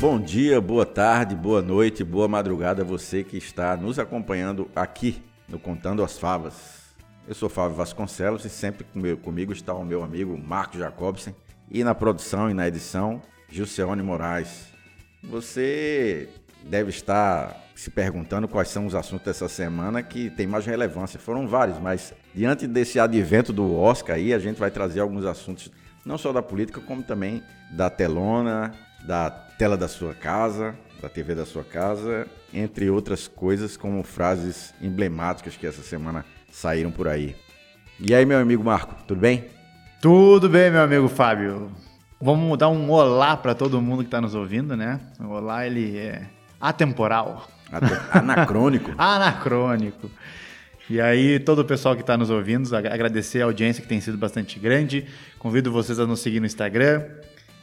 Bom dia, boa tarde, boa noite, boa madrugada a você que está nos acompanhando aqui no Contando as Favas. Eu sou Fábio Vasconcelos e sempre comigo está o meu amigo Marco Jacobsen e na produção e na edição Gilceone Moraes. Você deve estar se perguntando quais são os assuntos dessa semana que tem mais relevância. Foram vários, mas diante desse advento do Oscar aí, a gente vai trazer alguns assuntos não só da política, como também da telona, da tela da sua casa, da TV da sua casa, entre outras coisas, como frases emblemáticas que essa semana saíram por aí. E aí, meu amigo Marco, tudo bem? Tudo bem, meu amigo Fábio. Vamos dar um olá para todo mundo que está nos ouvindo, né? O olá ele é atemporal. Anacrônico. Anacrônico. E aí, todo o pessoal que está nos ouvindo, agradecer a audiência que tem sido bastante grande. Convido vocês a nos seguir no Instagram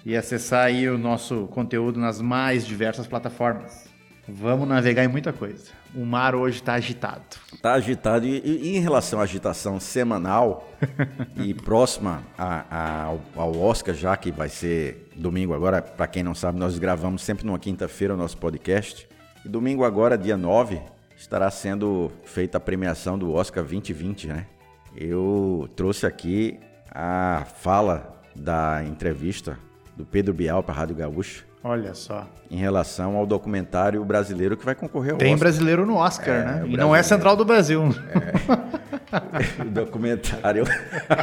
e acessar aí o nosso conteúdo nas mais diversas plataformas. Vamos navegar em muita coisa. O mar hoje está agitado. Está agitado. E, e, em relação à agitação semanal e próxima a, a, ao, ao, Oscar, já que vai ser domingo agora, para quem não sabe, nós gravamos sempre numa quinta-feira o nosso podcast. E domingo agora, dia 9, estará sendo feita a premiação do Oscar 2020, né? Eu trouxe aqui a fala da entrevista do Pedro Bial para a Rádio Gaúcha Olha só. Em relação ao documentário brasileiro que vai concorrer ao Tem Oscar. brasileiro no Oscar, é, né? E não é Central do Brasil. É. o documentário.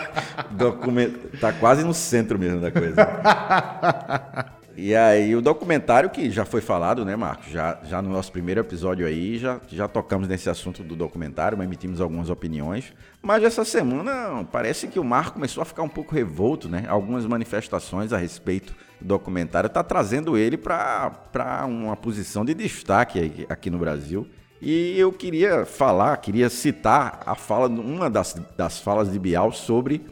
document... Tá quase no centro mesmo da coisa. E aí, o documentário que já foi falado, né, Marcos? Já, já no nosso primeiro episódio aí, já, já tocamos nesse assunto do documentário, emitimos algumas opiniões. Mas essa semana parece que o Marco começou a ficar um pouco revolto, né? Algumas manifestações a respeito do documentário está trazendo ele para uma posição de destaque aqui no Brasil. E eu queria falar, queria citar a fala, uma das, das falas de Bial sobre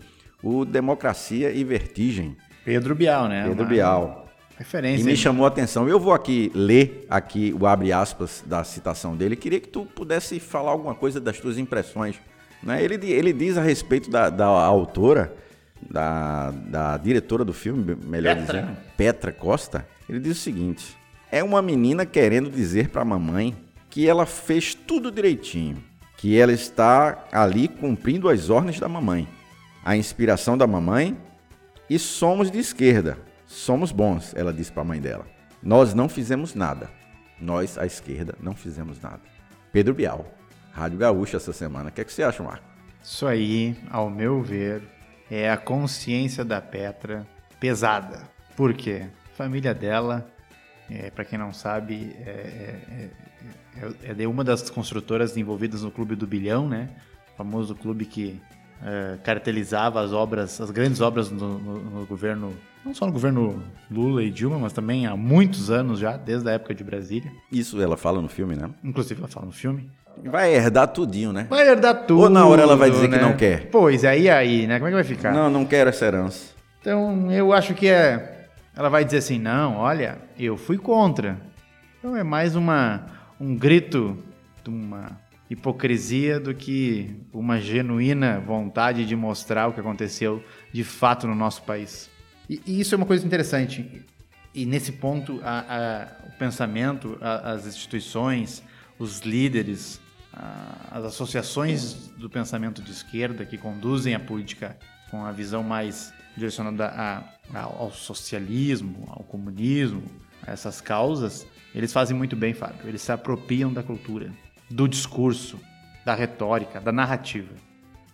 o Democracia e Vertigem. Pedro Bial, né? Pedro Bial. Referência. E me chamou a atenção. Eu vou aqui ler aqui o abre aspas da citação dele. Queria que tu pudesse falar alguma coisa das tuas impressões. Né? Ele, ele diz a respeito da, da autora, da, da diretora do filme, melhor Petra. dizendo, Petra Costa. Ele diz o seguinte: é uma menina querendo dizer para a mamãe que ela fez tudo direitinho, que ela está ali cumprindo as ordens da mamãe, a inspiração da mamãe e somos de esquerda. Somos bons, ela disse para a mãe dela. Nós não fizemos nada. Nós, a esquerda, não fizemos nada. Pedro Bial, Rádio Gaúcha essa semana. O que, é que você acha, Marco? Isso aí, ao meu ver, é a consciência da Petra pesada. Por quê? A família dela, é, para quem não sabe, é, é, é, é, uma das construtoras envolvidas no Clube do Bilhão, né? O famoso clube que é, cartelizava as obras, as grandes obras no, no, no, governo, não só no governo Lula e Dilma, mas também há muitos anos já, desde a época de Brasília. Isso ela fala no filme, né? Inclusive ela fala no filme. Vai herdar tudinho, né? Vai herdar tudo. Ou na hora ela vai dizer né? que não quer. Pois, aí aí, né? Como é que vai ficar? Não, não quero essa herança. Então, eu acho que é. Ela vai dizer assim: não, olha, eu fui contra. Então é mais uma, um grito de uma hipocrisia do que uma genuína vontade de mostrar o que aconteceu de fato no nosso país. E, e isso é uma coisa interessante. E nesse ponto, a, a, o pensamento, a, as instituições, os líderes, as associações do pensamento de esquerda que conduzem a política com a visão mais direcionada ao socialismo, ao comunismo, a essas causas, eles fazem muito bem, Fábio. Eles se apropriam da cultura do discurso, da retórica, da narrativa.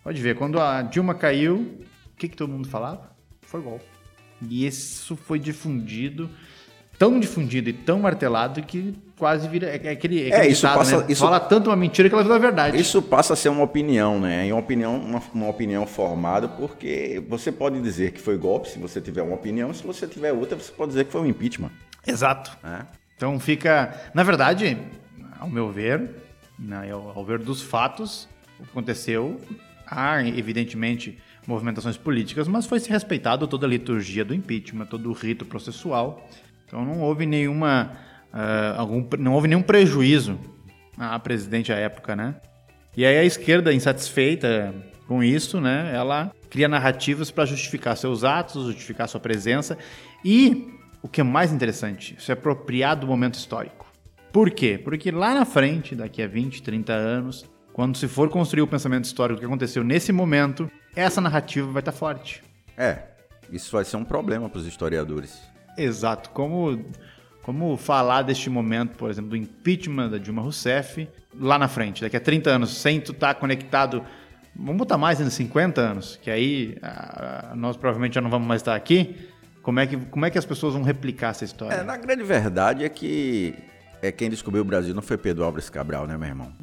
Pode ver, quando a Dilma caiu, o que, que todo mundo falava? Foi golpe. E isso foi difundido, tão difundido e tão martelado que quase vira. É, é aquele, é, aquele é isso ditado, passa. Né? Isso, Fala tanto uma mentira que ela vira verdade. Isso passa a ser uma opinião, né? E uma opinião, uma, uma, opinião formada, porque você pode dizer que foi golpe se você tiver uma opinião, se você tiver outra, você pode dizer que foi um impeachment. Exato. É. Então fica. Na verdade, ao meu ver, né? Ao ver dos fatos, o que aconteceu, há evidentemente movimentações políticas, mas foi se respeitado toda a liturgia do impeachment, todo o rito processual. Então não houve nenhuma, uh, algum, não houve nenhum prejuízo à presidente à época, né? E aí a esquerda, insatisfeita com isso, né, ela cria narrativas para justificar seus atos, justificar sua presença e o que é mais interessante, se apropriar do momento histórico. Por quê? Porque lá na frente, daqui a 20, 30 anos, quando se for construir o pensamento histórico que aconteceu nesse momento, essa narrativa vai estar forte. É, isso vai ser um problema para os historiadores. Exato. Como, como falar deste momento, por exemplo, do impeachment da Dilma Rousseff lá na frente, daqui a 30 anos, sem tu estar conectado. Vamos botar mais ainda 50 anos, que aí a, a, nós provavelmente já não vamos mais estar aqui. Como é que, como é que as pessoas vão replicar essa história? É, na grande verdade é que é quem descobriu o Brasil não foi Pedro Álvares Cabral, né, meu irmão?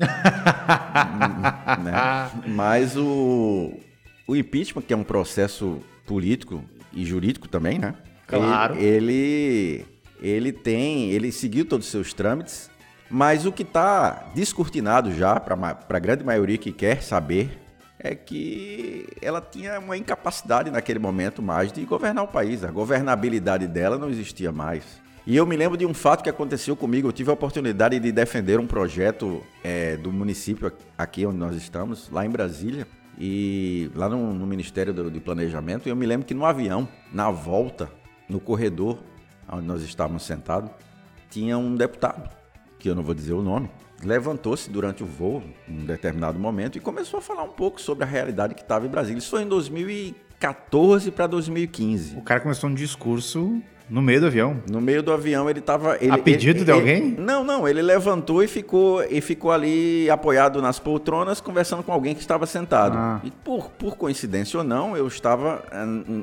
né? Mas o, o impeachment, que é um processo político e jurídico também, né? Claro. Ele, ele tem, ele seguiu todos os seus trâmites, mas o que está descortinado já para a grande maioria que quer saber é que ela tinha uma incapacidade naquele momento mais de governar o país. A governabilidade dela não existia mais. E eu me lembro de um fato que aconteceu comigo. Eu tive a oportunidade de defender um projeto é, do município aqui onde nós estamos, lá em Brasília, e lá no, no Ministério do, Planejamento. Eu me lembro que no avião, na volta, no corredor onde nós estávamos sentados, tinha um deputado, que eu não vou dizer o nome, levantou-se durante o voo, em um determinado momento, e começou a falar um pouco sobre a realidade que estava em Brasília. Isso foi em 2014 para 2015. O cara começou um discurso no meio do avião? No meio do avião ele estava... A pedido ele, de alguém? Ele, não, não. Ele levantou e ficou, e ficou ali apoiado nas poltronas, conversando com alguém que estava sentado. Ah. E por, por coincidência ou não, eu estava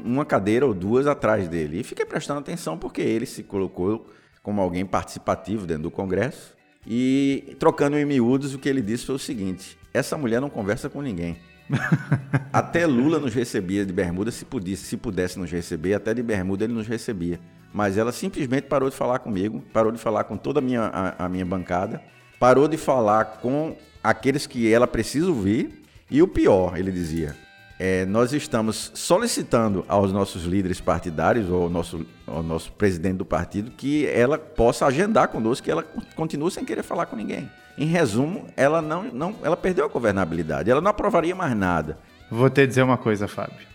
uma cadeira ou duas atrás dele. E fiquei prestando atenção porque ele se colocou como alguém participativo dentro do Congresso. E trocando em miúdos, o que ele disse foi o seguinte: essa mulher não conversa com ninguém. até Lula nos recebia de bermuda, se pudesse, se pudesse nos receber, até de bermuda ele nos recebia. Mas ela simplesmente parou de falar comigo, parou de falar com toda a minha, a, a minha bancada, parou de falar com aqueles que ela precisa ouvir. E o pior, ele dizia, é, nós estamos solicitando aos nossos líderes partidários, ou ao nosso, ao nosso presidente do partido, que ela possa agendar conosco, que ela continue sem querer falar com ninguém. Em resumo, ela não, não ela perdeu a governabilidade, ela não aprovaria mais nada. Vou te dizer uma coisa, Fábio,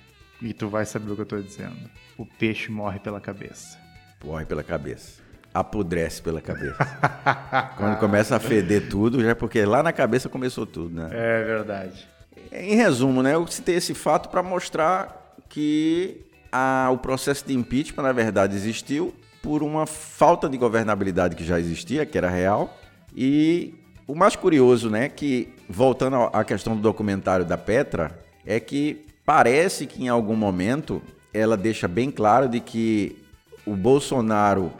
e tu vai saber o que eu estou dizendo. O peixe morre pela cabeça. Morre pela cabeça. Apodrece pela cabeça. Quando começa a feder tudo, já é porque lá na cabeça começou tudo, né? É verdade. Em resumo, né, eu citei esse fato para mostrar que a, o processo de impeachment, na verdade, existiu por uma falta de governabilidade que já existia, que era real. E o mais curioso, né, que voltando à questão do documentário da Petra, é que parece que em algum momento ela deixa bem claro de que o Bolsonaro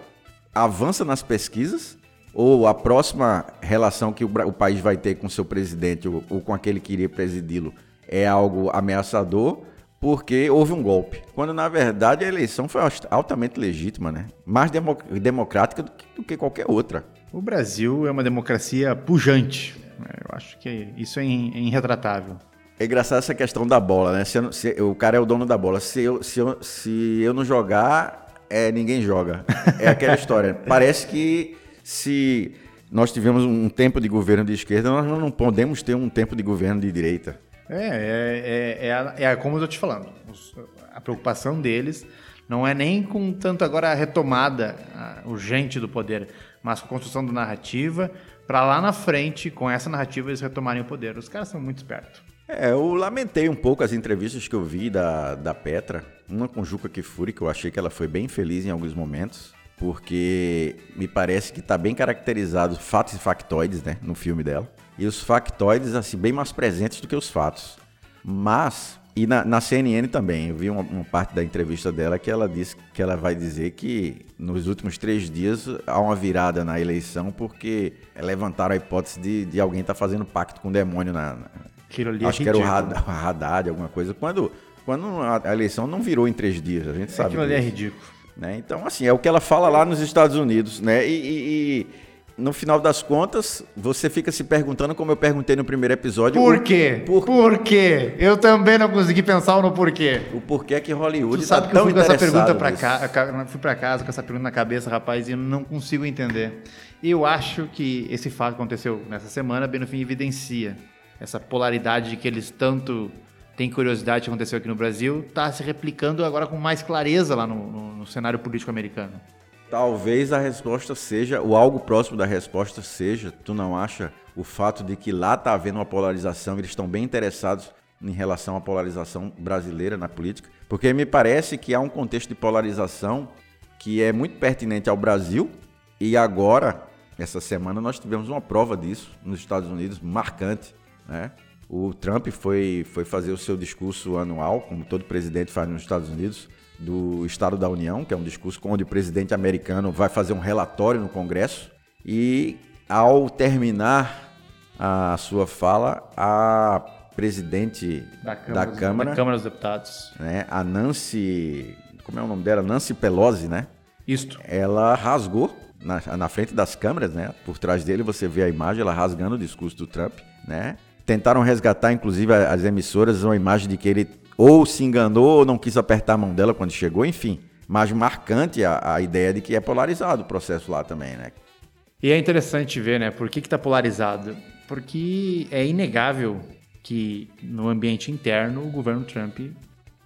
avança nas pesquisas, ou a próxima relação que o, o país vai ter com seu presidente ou, ou com aquele que iria presidi-lo é algo ameaçador, porque houve um golpe. Quando na verdade a eleição foi altamente legítima, né? Mais democrática do que, do que qualquer outra. O Brasil é uma democracia pujante. Eu acho que isso é, é irretratável. É engraçado essa questão da bola, né? Se, eu, se o cara é o dono da bola. Se eu, se eu, se eu não jogar, é, ninguém joga. É aquela história. Parece que se nós tivemos um tempo de governo de esquerda, nós não podemos ter um tempo de governo de direita. É, é, é, é, é como eu estou te falando. A preocupação deles não é nem com tanto agora a retomada urgente do poder, mas com a construção da narrativa, para lá na frente, com essa narrativa, eles retomarem o poder. Os caras são muito espertos. É, eu lamentei um pouco as entrevistas que eu vi da, da Petra, uma com Juca Kifuri, que eu achei que ela foi bem feliz em alguns momentos porque me parece que está bem caracterizado fatos e factoides, né, no filme dela. E os factoides, assim, bem mais presentes do que os fatos. Mas, e na, na CNN também, eu vi uma, uma, parte da entrevista dela que ela disse que ela vai dizer que nos últimos três dias há uma virada na eleição porque levantaram a hipótese de, de alguém estar tá fazendo pacto com o demônio na. na ali acho é que era o Haddad, alguma coisa. Quando, quando a eleição não virou em três dias, a gente sabe. Aquilo ali é ridículo. Né? Então, assim, é o que ela fala lá nos Estados Unidos. Né? E, e, e, no final das contas, você fica se perguntando, como eu perguntei no primeiro episódio. Por quê? Por, por quê? Eu também não consegui pensar no porquê. O porquê que Hollywood está tão que eu fui com essa pergunta fui casa com essa pergunta na cabeça, rapaz, e eu não consigo entender. Eu acho que esse fato que aconteceu nessa semana, bem no fim, evidencia essa polaridade de que eles tanto tem curiosidade que aconteceu aqui no Brasil, está se replicando agora com mais clareza lá no, no, no cenário político americano. Talvez a resposta seja, o algo próximo da resposta seja, tu não acha, o fato de que lá está havendo uma polarização, eles estão bem interessados em relação à polarização brasileira na política, porque me parece que há um contexto de polarização que é muito pertinente ao Brasil e agora, essa semana, nós tivemos uma prova disso nos Estados Unidos, marcante, né? O Trump foi, foi fazer o seu discurso anual, como todo presidente faz nos Estados Unidos, do Estado da União, que é um discurso onde o presidente americano vai fazer um relatório no Congresso. E ao terminar a sua fala, a presidente da Câmara, da Câmara, da Câmara dos Deputados, né, a Nancy, como é o nome dela? Nancy Pelosi, né? Isto. Ela rasgou na, na frente das câmeras, né? Por trás dele você vê a imagem, ela rasgando o discurso do Trump, né? Tentaram resgatar, inclusive, as emissoras, uma imagem de que ele ou se enganou ou não quis apertar a mão dela quando chegou, enfim. Mas marcante a, a ideia de que é polarizado o processo lá também, né? E é interessante ver, né? Por que está polarizado? Porque é inegável que no ambiente interno o governo Trump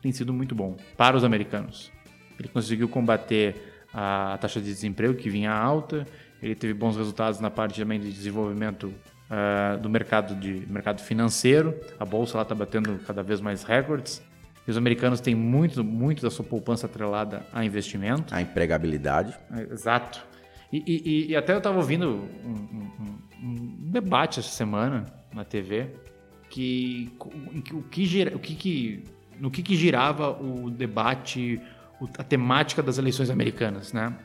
tem sido muito bom para os americanos. Ele conseguiu combater a taxa de desemprego que vinha alta, ele teve bons resultados na parte também de desenvolvimento uh, do mercado, de, mercado financeiro, a bolsa está batendo cada vez mais recordes. E os americanos têm muito, muito da sua poupança atrelada a investimento. A empregabilidade. É, exato. E, e, e até eu estava ouvindo um, um, um, debate essa semana na TV que o que, gira, o que, que no que, que girava o debate, a temática das eleições americanas, né?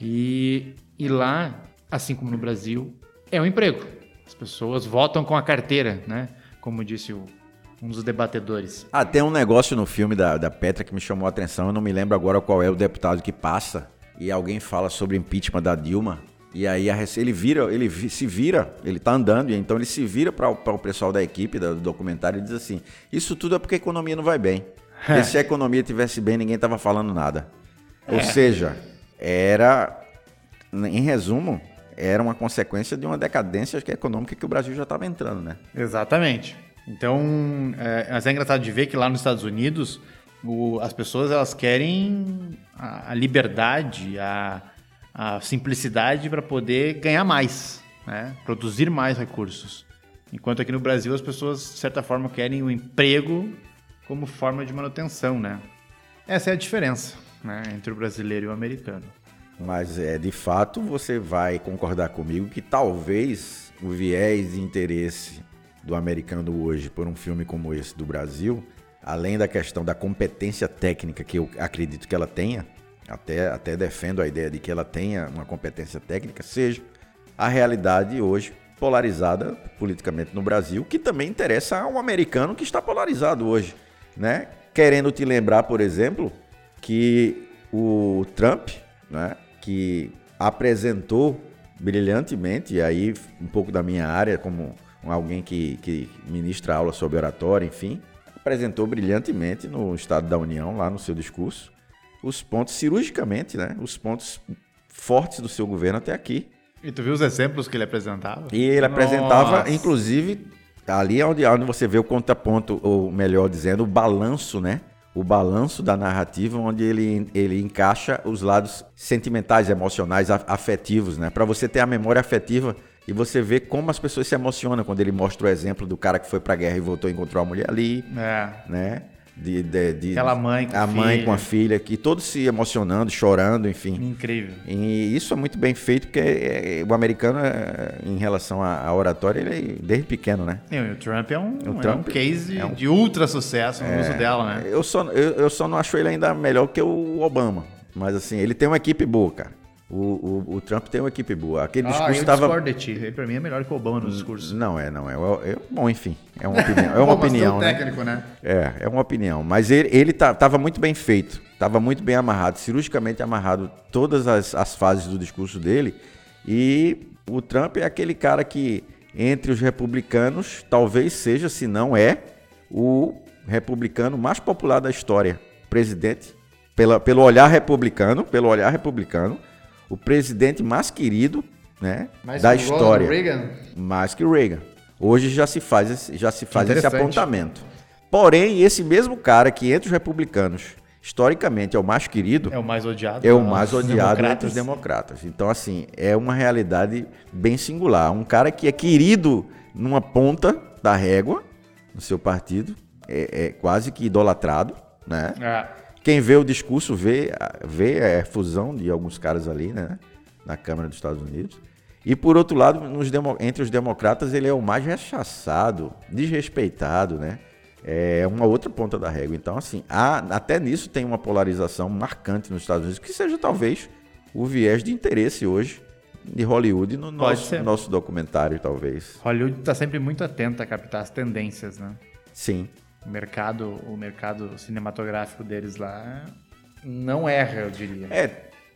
E, e lá, assim como no Brasil, é o emprego. As pessoas votam com a carteira, né? Como disse o, um dos debatedores. Ah, tem um negócio no filme da, da Petra que me chamou a atenção, eu não me lembro agora qual é o deputado que passa, e alguém fala sobre impeachment da Dilma, e aí ele vira, ele se vira, ele tá andando, e então ele se vira para o pessoal da equipe do documentário e diz assim: Isso tudo é porque a economia não vai bem. E se a economia tivesse bem, ninguém tava falando nada. É. Ou seja, era, em resumo, era uma consequência de uma decadência econômica que o Brasil já estava entrando, né? Exatamente. Então, é, mas é engraçado de ver que lá nos Estados Unidos o, as pessoas elas querem a, a liberdade, a, a simplicidade para poder ganhar mais, né? produzir mais recursos. Enquanto aqui no Brasil as pessoas, de certa forma, querem o emprego como forma de manutenção. Né? Essa é a diferença né? entre o brasileiro e o americano. Mas é de fato você vai concordar comigo que talvez o viés de interesse do americano hoje por um filme como esse do Brasil, além da questão da competência técnica que eu acredito que ela tenha, até, até defendo a ideia de que ela tenha uma competência técnica, seja a realidade hoje polarizada politicamente no Brasil, que também interessa a um americano que está polarizado hoje, né? Querendo te lembrar, por exemplo, que o Trump, né, que apresentou brilhantemente, e aí um pouco da minha área, como alguém que, que ministra aula sobre oratória, enfim, apresentou brilhantemente no Estado da União, lá no seu discurso, os pontos, cirurgicamente, né? Os pontos fortes do seu governo até aqui. E tu viu os exemplos que ele apresentava? E ele Nossa. apresentava, inclusive, ali é onde, onde você vê o contraponto, ou melhor dizendo, o balanço, né? O balanço da narrativa, onde ele, ele encaixa os lados sentimentais, emocionais, afetivos, né? Para você ter a memória afetiva e você vê como as pessoas se emocionam quando ele mostra o exemplo do cara que foi pra guerra e voltou e encontrou a mulher ali. É. Né? De, de, de, Aquela mãe com a filha. mãe com a filha, que todos se emocionando, chorando, enfim. Incrível. E isso é muito bem feito, porque é, o americano, é, em relação à oratória, ele é desde pequeno, né? E o Trump é um, o Trump é um case um... de ultra sucesso no uso dela, né? Eu só, eu, eu só não acho ele ainda melhor que o Obama. Mas assim, ele tem uma equipe boa, cara. O, o, o, Trump tem uma equipe boa. Aquele ah, discurso eu tava... discordo de ti. Ele, pra mim é melhor que o Obama no discurso. Não é, não é. é, é bom, enfim. É uma opinião. É uma opinião, né? técnico, né? É, é uma opinião. Mas ele, ele tá, tava muito bem feito. Tava muito bem amarrado, cirurgicamente amarrado todas as, as fases do discurso dele. E o Trump é aquele cara que, entre os republicanos, talvez seja, se não é, o republicano mais popular da história. Presidente, pela, pelo olhar republicano, pelo olhar republicano, o presidente mais querido né, mais da história. Reagan? Mais que Reagan. Hoje já se faz, já se faz esse apontamento. Porém, esse mesmo cara que entre os republicanos historicamente é o mais querido, É o mais odiado. é o dos mais odiado democratas. entre os democratas. Então, assim, é uma realidade bem singular. Um cara que é querido numa ponta da régua, no seu partido, é, é quase que idolatrado, né? É. Quem vê o discurso vê, vê a fusão de alguns caras ali, né? Na Câmara dos Estados Unidos. E por outro lado, demo- entre os democratas, ele é o mais rechaçado, desrespeitado, né? É uma outra ponta da régua. Então, assim, há- até nisso tem uma polarização marcante nos Estados Unidos, que seja talvez o viés de interesse hoje de Hollywood no nosso, nosso documentário, talvez. Hollywood está sempre muito atenta a captar as tendências, né? Sim. O mercado, o mercado cinematográfico deles lá não erra, eu diria. É,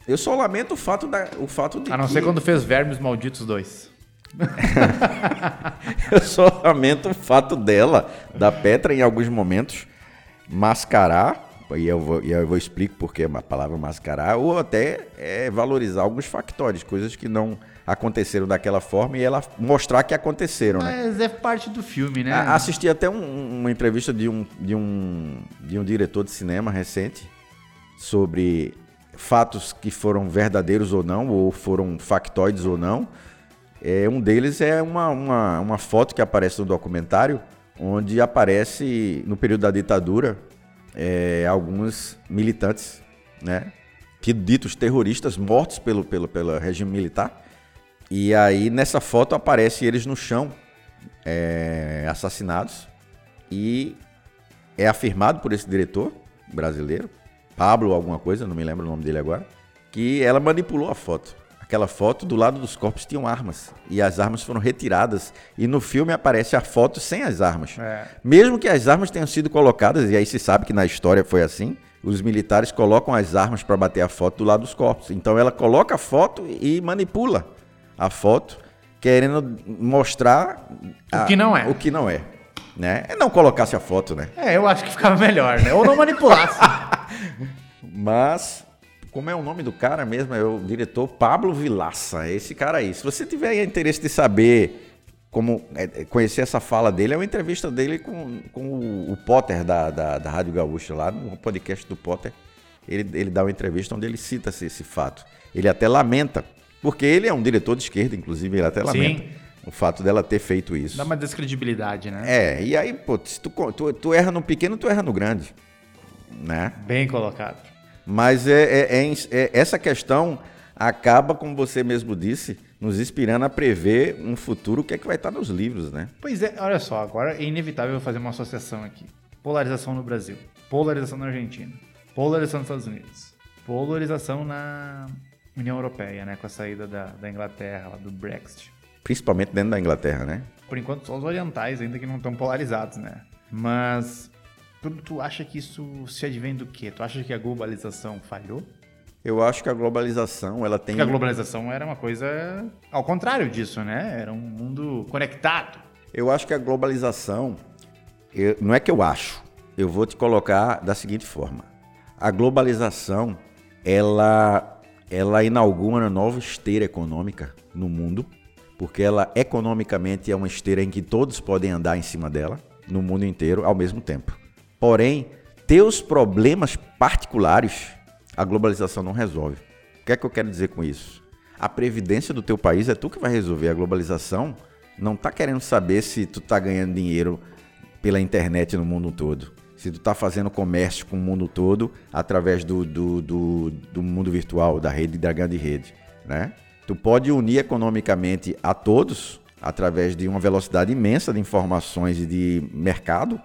eu só lamento o fato, da, o fato de A não que- ser quando fez Vermes Malditos 2. Eu só lamento o fato dela, da Petra, em alguns momentos, mascarar, e eu vou, e eu vou explicar porque a palavra mascarar, ou até é, valorizar alguns factores, coisas que não aconteceram daquela forma e ela mostrar que aconteceram, né? Mas é parte do filme, né? A- Assisti até um- uma entrevista de um, de, um, de um diretor de cinema recente sobre fatos que foram verdadeiros ou não, ou foram factoides ou não. É, um deles é uma, uma, uma foto que aparece no documentário, onde aparece, no período da ditadura, é, alguns militantes, né? Que ditos terroristas mortos pelo, pelo, pelo regime militar. E aí, nessa foto, aparece eles no chão, é, assassinados. E é afirmado por esse diretor brasileiro, Pablo alguma coisa, não me lembro o nome dele agora, que ela manipulou a foto. Aquela foto, do lado dos corpos tinham armas. E as armas foram retiradas. E no filme aparece a foto sem as armas. É. Mesmo que as armas tenham sido colocadas, e aí se sabe que na história foi assim, os militares colocam as armas para bater a foto do lado dos corpos. Então ela coloca a foto e manipula a foto, querendo mostrar O que não é. O que não é. Né? É não colocasse a foto, né? É, eu acho que ficava melhor, né? Ou não manipulasse. Mas, como é o nome do cara mesmo? É o diretor Pablo Vilaça. É esse cara aí. Se você tiver interesse de saber como é, é, conhecer essa fala dele, é uma entrevista dele com, com o, o Potter da, da, da Rádio Gaúcha, lá no podcast do Potter. Ele, ele dá uma entrevista onde ele cita esse, esse fato. Ele até lamenta, porque ele é um diretor de esquerda, inclusive, ele até Sim. lamenta o fato dela ter feito isso. Dá uma descredibilidade, né? É, e aí, pô, se tu, tu, tu erra no pequeno, tu erra no grande. Né? Bem colocado. Mas é, é- é é- essa questão acaba, como você mesmo disse, nos inspirando a prever um futuro que é que vai estar nos livros, né? Pois é, olha só, agora é inevitável fazer uma associação aqui. Polarização no Brasil, polarização na Argentina, polarização nos Estados Unidos, polarização na União Europeia, né? Com a saída da, da Inglaterra, do Brexit. Principalmente dentro da Inglaterra, né? Por enquanto, só os orientais ainda que não estão polarizados, né? Mas tu, tu acha que isso se advém do quê? Tu acha que a globalização falhou? Eu acho que a globalização, ela tem... Porque a globalização era uma coisa ao contrário disso, né? Era um mundo conectado. Eu acho que a globalização, eu- não é que eu acho, eu vou te colocar da seguinte forma. A globalização, ela, ela inaugura uma nova esteira econômica no mundo, porque ela economicamente é uma esteira em que todos podem andar em cima dela, no mundo inteiro, ao mesmo tempo. Porém, teus problemas particulares, a globalização não resolve. O que é que eu quero dizer com isso? A previdência do teu país é tu que vai resolver. A globalização não tá querendo saber se tu tá ganhando dinheiro pela internet no mundo todo. Se tu tá fazendo comércio com o mundo todo através do, do, do, do mundo virtual, da rede, da grande rede, né? Tu pode unir economicamente a todos através de uma velocidade imensa de informações e de mercado.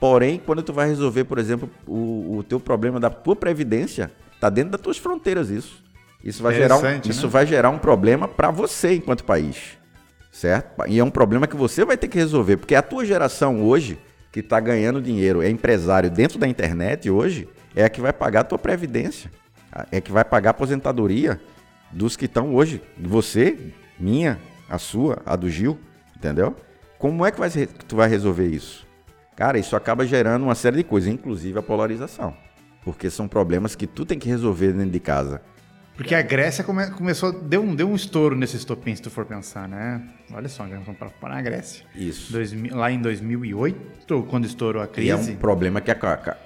Porém, quando tu vai resolver, por exemplo, o, o teu problema da tua previdência, tá dentro das tuas fronteiras isso. Isso vai gerar um, Interessante, isso né? vai gerar um problema para você enquanto país, certo? E é um problema que você vai ter que resolver, porque a tua geração hoje que está ganhando dinheiro, é empresário dentro da internet hoje, é a que vai pagar a tua previdência, é a que vai pagar a aposentadoria dos que estão hoje, você, minha, a sua, a do Gil, entendeu? Como é que vai tu vai resolver isso? Cara, isso acaba gerando uma série de coisas, inclusive a polarização. Porque são problemas que tu tem que resolver dentro de casa. Porque a Grécia come, começou, deu um, deu um estouro nesse estopim, se tu for pensar, né? Olha só, vamos para na Grécia. Isso. Dois, lá em 2008, quando estourou a crise. E é um problema que é,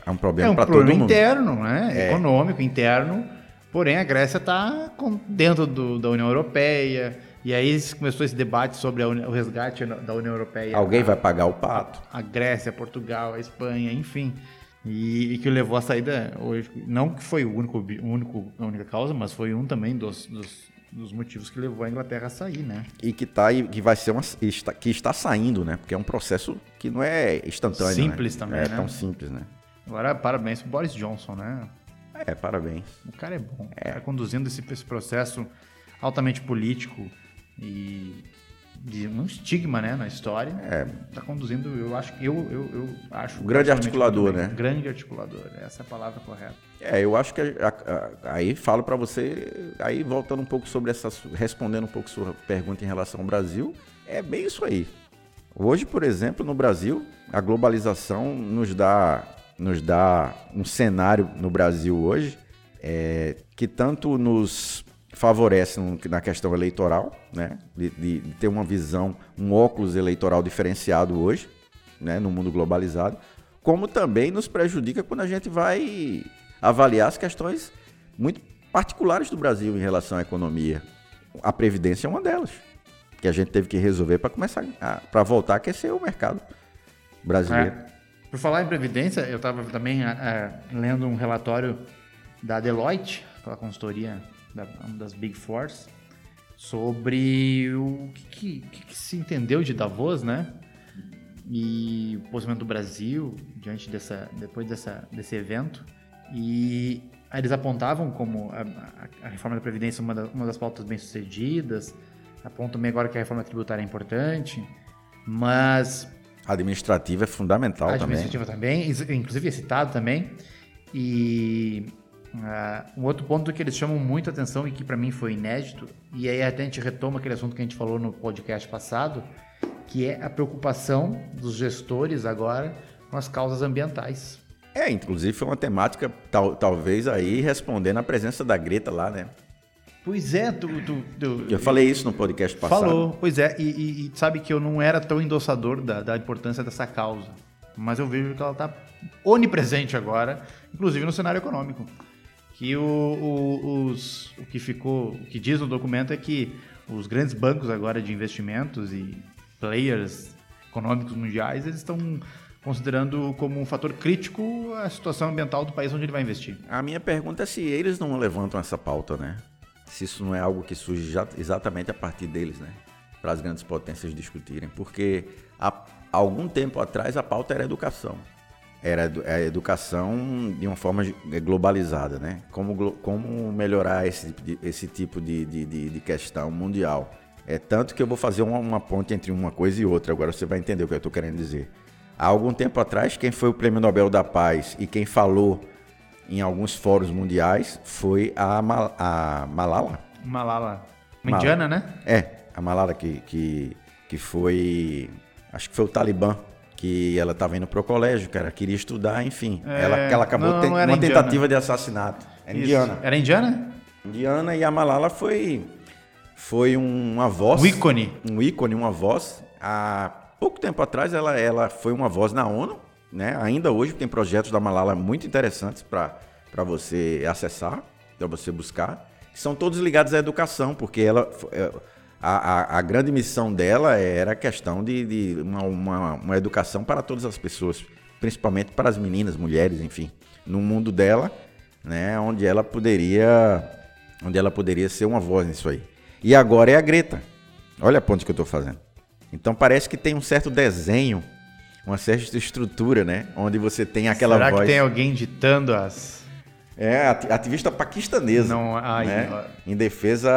é um problema é um para todo mundo. interno, né? É. Econômico, interno. Porém, a Grécia está dentro do, da União Europeia. E aí começou esse debate sobre União, o resgate da União Europeia. Alguém a, vai pagar o pato. A, a Grécia, Portugal, a Espanha, enfim. E, e, que levou à saída hoje. Não que foi o único, o único, a única causa, mas foi um também dos, dos, dos, motivos que levou a Inglaterra a sair, né? E que, tá, que vai ser uma. Está, que está saindo, né? Porque é um processo que não é instantâneo. Simples né? também. É né? tão simples, né? Agora, parabéns pro Boris Johnson, né? É, parabéns. O cara é bom. É. Tá conduzindo esse, esse processo altamente político e de um estigma, né, na história. É. Tá conduzindo, eu acho, eu, eu, eu acho. Um grande articulador, né? Grande articulador, essa é a palavra correta. É, eu acho que a, a, a, aí falo para você, aí voltando um pouco sobre essa, respondendo um pouco sua pergunta em relação ao Brasil, é bem isso aí. Hoje, por exemplo, no Brasil, a globalização nos dá, nos dá um cenário no Brasil hoje é, que tanto nos favorece na questão eleitoral, né? De, de, ter uma visão, um óculos eleitoral diferenciado hoje, né? No mundo globalizado, como também nos prejudica quando a gente vai avaliar as questões muito particulares do Brasil em relação à economia. A previdência é uma delas, que a gente teve que resolver para começar, para voltar a aquecer o mercado brasileiro. É. Por falar em previdência, eu estava também é, lendo um relatório da Deloitte, aquela consultoria da, das Big Fours, sobre o que, que, que, se entendeu de Davos, né? E o posicionamento do Brasil diante dessa, depois dessa, desse evento. E eles apontavam como a, a, a reforma da Previdência uma, da, uma das pautas bem-sucedidas, apontam também agora que a reforma tributária é importante, mas... A administrativa é fundamental a administrativa também. administrativa também, inclusive é citado também. E Uh, um outro ponto que eles chamam muito atenção e que para mim foi inédito, e aí até a gente retoma aquele assunto que a gente falou no podcast passado, que é a preocupação dos gestores agora com as causas ambientais. É, inclusive foi uma temática, tal, talvez aí respondendo a presença da Greta lá, né? Pois é, tu, tu, tu Eu falei isso no podcast passado. Falou, pois é, e, e, e sabe que eu não era tão endossador da, da importância dessa causa, mas eu vejo que ela está onipresente agora, inclusive no cenário econômico que o, o, os, o que ficou, o que diz no documento é que os grandes bancos agora de investimentos e players econômicos mundiais, eles estão considerando como um fator crítico a situação ambiental do país onde ele vai investir. A minha pergunta é se eles não levantam essa pauta, né? Se isso não é algo que surge já, exatamente a partir deles, né? Para as grandes potências discutirem. Porque há algum tempo atrás a pauta era educação era a educação de uma forma globalizada, né? Como, como melhorar esse, esse tipo de, de, de questão mundial. É tanto que eu vou fazer uma, uma, ponte entre uma coisa e outra, agora você vai entender o que eu estou querendo dizer. Há algum tempo atrás, quem foi o Prêmio Nobel da Paz e quem falou em alguns fóruns mundiais foi a, Mal, a Malala. Malala. Uma indiana, né? É, a Malala que, que, que foi. Acho que foi o Talibã que ela estava indo pro colégio, cara, queria estudar, enfim. É, ela, ela acabou não, não uma indiana. tentativa de assassinato. Era Isso. indiana. Era indiana? Indiana e a Malala foi foi uma voz. Um ícone. Um ícone, uma voz. Há pouco tempo atrás ela, ela foi uma voz na ONU, né? Ainda hoje tem projetos da Malala muito interessantes para você acessar, para você buscar. São todos ligados à educação, porque ela é, a, a, a, grande missão dela era a questão de, de uma, uma, uma, educação para todas as pessoas, principalmente para as meninas, mulheres, enfim, no mundo dela, né, onde ela poderia, onde ela poderia ser uma voz nisso aí. E agora é a Greta. Olha a ponte que eu estou fazendo. Então parece que tem um certo desenho, uma certa estrutura, né, onde você tem aquela Será voz. Será que tem alguém ditando as é, ativista paquistanesa, Não, aí, né? em defesa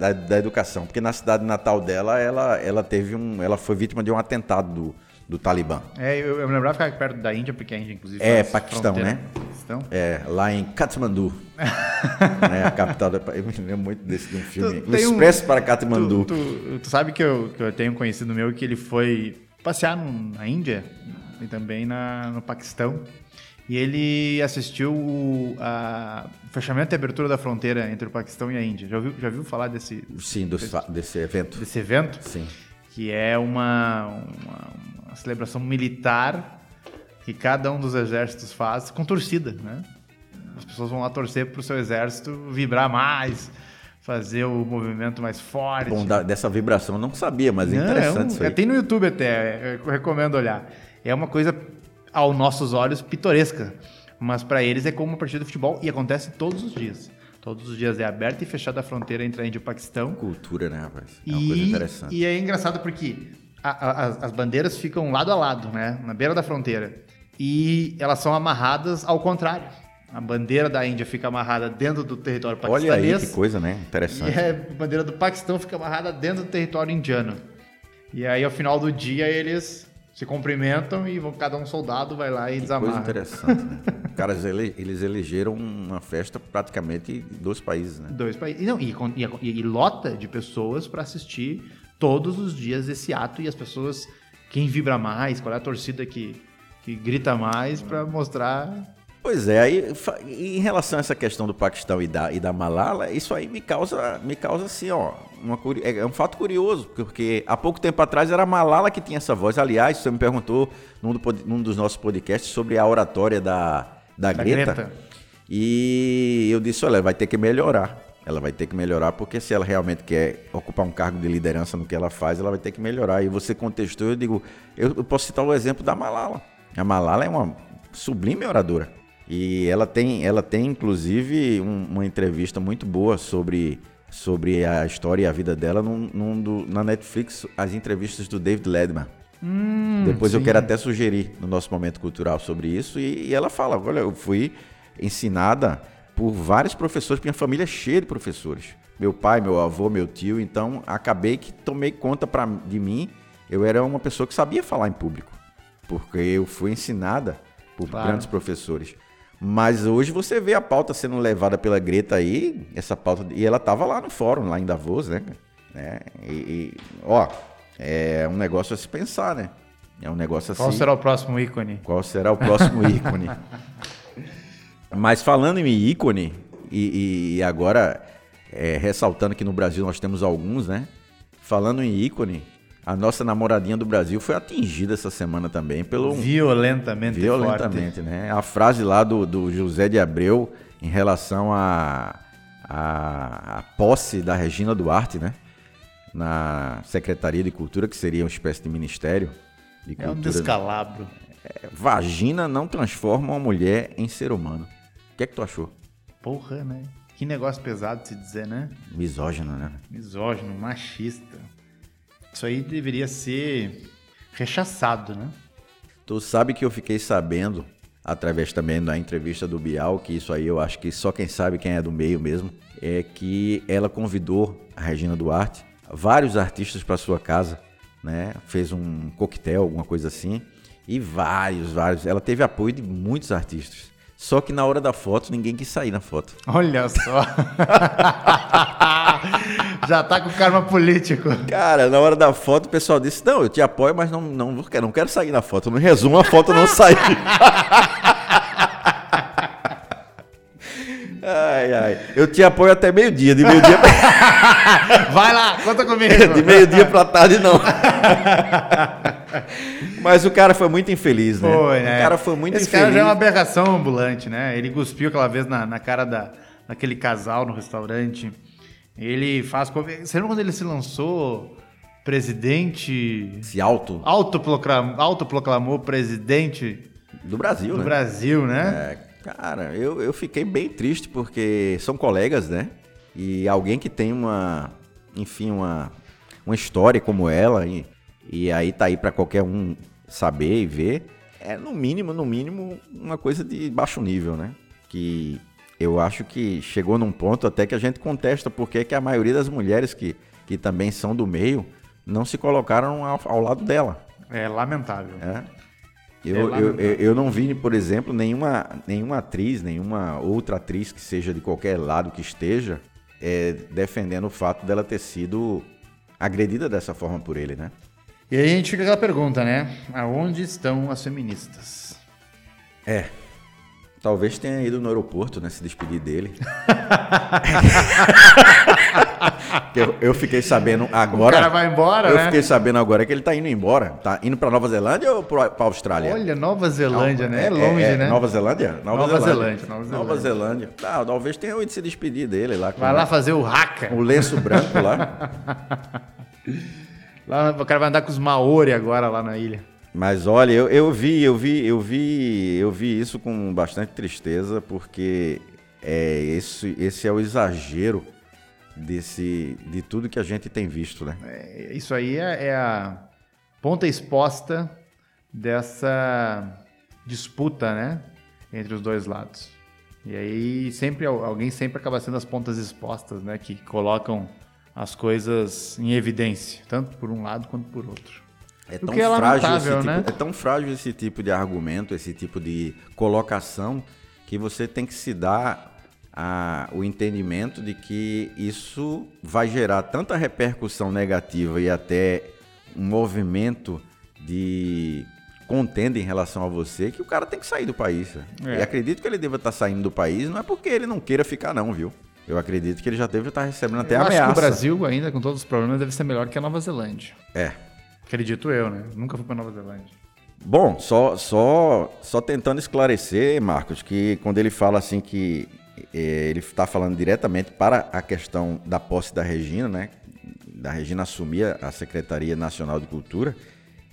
da, da, educação, porque na cidade natal dela, ela, ela teve um, ela foi vítima de um atentado do, do Talibã. É, eu, eu me lembrava ficar perto da Índia, porque a Índia, inclusive, é Paquistão, né? Paquistão. É, lá em Kathmandu, né, a capital da. Eu me lembro muito desse de um filme, tu, o Expresso um, para Kathmandu. Tu, tu, tu, sabe que eu, que eu tenho um conhecido meu que ele foi passear na Índia e também na, no Paquistão. E ele assistiu o a, fechamento e abertura da fronteira entre o Paquistão e a Índia. Já ouviu, já viu falar desse... Sim, do, desse, desse evento. Desse evento? Sim. Que é uma, uma, uma celebração militar que cada um dos exércitos faz com torcida, né? As pessoas vão lá torcer para o seu exército vibrar mais, fazer o movimento mais forte. Bom, da, dessa vibração eu não sabia, mas é interessante é um, isso aí. Tem no YouTube até, eu recomendo olhar. É uma coisa, aos nossos olhos, pitoresca. Mas para eles é como uma partida de futebol e acontece todos os dias. Todos os dias é aberta e fechada a fronteira entre a Índia e o Paquistão. Cultura, né, rapaz? É uma e, coisa interessante. E é engraçado porque a, a, as bandeiras ficam lado a lado, né? Na beira da fronteira. E elas são amarradas ao contrário. A bandeira da Índia fica amarrada dentro do território paquistanês. Olha aí que coisa, né? Interessante. E a bandeira do Paquistão fica amarrada dentro do território indiano. E aí, ao final do dia, eles se cumprimentam e vão, cada um soldado vai lá e que desamarra. Coisa interessante, né? Caras, eles elegeram uma festa praticamente dos países, né? Dois países. Não, e, e, e lota de pessoas para assistir todos os dias esse ato e as pessoas, quem vibra mais, qual é a torcida que, que grita mais para mostrar Pois é, aí em relação a essa questão do Paquistão e da, e da Malala, isso aí me causa, me causa assim, ó, uma, é, é um fato curioso, porque há pouco tempo atrás era a Malala que tinha essa voz. Aliás, você me perguntou num, do, num dos nossos podcasts sobre a oratória da, da, da Greta, Greta. E eu disse, olha, vai ter que melhorar. Ela vai ter que melhorar, porque se ela realmente quer ocupar um cargo de liderança no que ela faz, ela vai ter que melhorar. E você contestou, eu digo, eu, eu posso citar o exemplo da Malala. A Malala é uma sublime oradora. E ela tem, ela tem inclusive um, uma entrevista muito boa sobre, sobre a história e a vida dela num, num do, na Netflix, as entrevistas do David Ledman. Hum, Depois sim. eu quero até sugerir no nosso momento cultural sobre isso. E, e ela fala: olha, eu fui ensinada por vários professores, minha família é cheia de professores. Meu pai, meu avô, meu tio, então acabei que tomei conta pra, de mim. Eu era uma pessoa que sabia falar em público, porque eu fui ensinada por claro. grandes professores. Mas hoje você vê a pauta sendo levada pela Greta aí, essa pauta, e ela tava lá no fórum, lá em Davos, né? É, e, e, ó, é um negócio a se pensar, né? É um negócio assim. Qual será o próximo ícone? Qual será o próximo ícone? Mas falando em ícone, e, e agora é, ressaltando que no Brasil nós temos alguns, né? Falando em ícone, a nossa namoradinha do Brasil foi atingida essa semana também pelo. Violentamente. Violentamente, forte. né? A frase lá do, do José de Abreu em relação à a, a, a, posse da Regina Duarte, né? Na Secretaria de Cultura, que seria uma espécie de ministério de cultura. É um descalabro. É, vagina não transforma uma mulher em ser humano. O que é que tu achou? Porra, né? Que negócio pesado de se dizer, né? Misógino, né? Misógino, machista. Isso aí deveria ser rechaçado, né? Tu sabe que eu fiquei sabendo, através também da entrevista do Bial, que isso aí eu acho que só quem sabe quem é do meio mesmo, é que ela convidou a Regina Duarte, vários artistas para sua casa, né? Fez um coquetel, alguma coisa assim, e vários, vários. Ela teve apoio de muitos artistas. Só que na hora da foto, ninguém quis sair na foto. Olha só. Já tá com karma político. Cara, na hora da foto, o pessoal disse: Não, eu te apoio, mas não, não, não, quero, não quero sair na foto. No resumo, a foto não saiu. Ai, ai. Eu te apoio até meio-dia. De meio-dia pra... Vai lá, conta comigo. De meio-dia pra tarde, não. Mas o cara foi muito infeliz, né? Foi, né? O cara foi muito Esse infeliz. cara já é uma aberração ambulante, né? Ele cuspiu aquela vez na, na cara da, daquele casal no restaurante. Ele faz. Você lembra quando ele se lançou presidente. Se auto. Autoproclamou, autoproclamou presidente. Do Brasil, do né? Brasil, né? É, cara, eu, eu fiquei bem triste porque são colegas, né? E alguém que tem uma. Enfim, uma, uma história como ela. E, e aí tá aí para qualquer um saber e ver. É no mínimo, no mínimo, uma coisa de baixo nível, né? Que eu acho que chegou num ponto até que a gente contesta porque que a maioria das mulheres que, que também são do meio não se colocaram ao, ao lado dela. É lamentável. É. Eu, é eu, eu, eu, não vi, por exemplo, nenhuma, nenhuma atriz, nenhuma outra atriz que seja de qualquer lado que esteja é, defendendo o fato dela ter sido agredida dessa forma por ele, né? E aí a gente fica aquela pergunta, né? Aonde estão as feministas? É. Talvez tenha ido no aeroporto, né? Se despedir dele. eu, eu, fiquei sabendo agora. O cara vai embora, eu né? Eu fiquei sabendo agora que ele tá indo embora. Tá indo pra Nova Zelândia ou pra, pra Austrália? Olha, Nova Zelândia, Não, né? É longe, é, é, né? Nova Zelândia? Nova, Nova Zelândia. Zelândia. Nova Zelândia. Nova Zelândia. Ah, talvez tenha ido se despedir dele lá. Vai lá fazer o haka. O lenço branco lá. lá. O cara vai andar com os Maori agora lá na ilha. Mas olha, eu, eu vi, eu vi, eu vi, eu vi isso com bastante tristeza, porque é, esse, esse é o exagero desse, de tudo que a gente tem visto, né? É, isso aí é, é a ponta exposta dessa disputa, né, entre os dois lados. E aí sempre alguém sempre acaba sendo as pontas expostas, né, que colocam as coisas em evidência, tanto por um lado quanto por outro. É tão, é frágil esse tipo, né? é tão frágil esse tipo de argumento, esse tipo de colocação, que você tem que se dar a, o entendimento de que isso vai gerar tanta repercussão negativa e até um movimento de contenda em relação a você que o cara tem que sair do país. É. E acredito que ele deva estar saindo do país, não é porque ele não queira ficar, não, viu? Eu acredito que ele já deve estar recebendo até eu ameaça. Acho que o Brasil, ainda com todos os problemas, deve ser melhor que a Nova Zelândia. É, Acredito eu, né? Nunca fui para Nova Zelândia. Bom, só, só, só tentando esclarecer, Marcos, que quando ele fala assim que é, ele está falando diretamente para a questão da posse da Regina, né? Da Regina assumir a Secretaria Nacional de Cultura,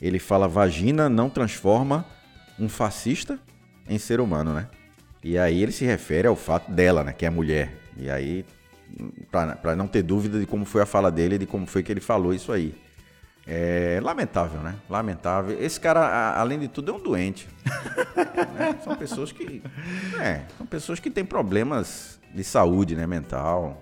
ele fala vagina não transforma um fascista em ser humano, né? E aí ele se refere ao fato dela, né? Que é mulher. E aí, para não ter dúvida de como foi a fala dele, de como foi que ele falou isso aí. É lamentável, né? Lamentável. Esse cara, além de tudo, é um doente. né? São pessoas que. É, são pessoas que têm problemas de saúde, né? Mental.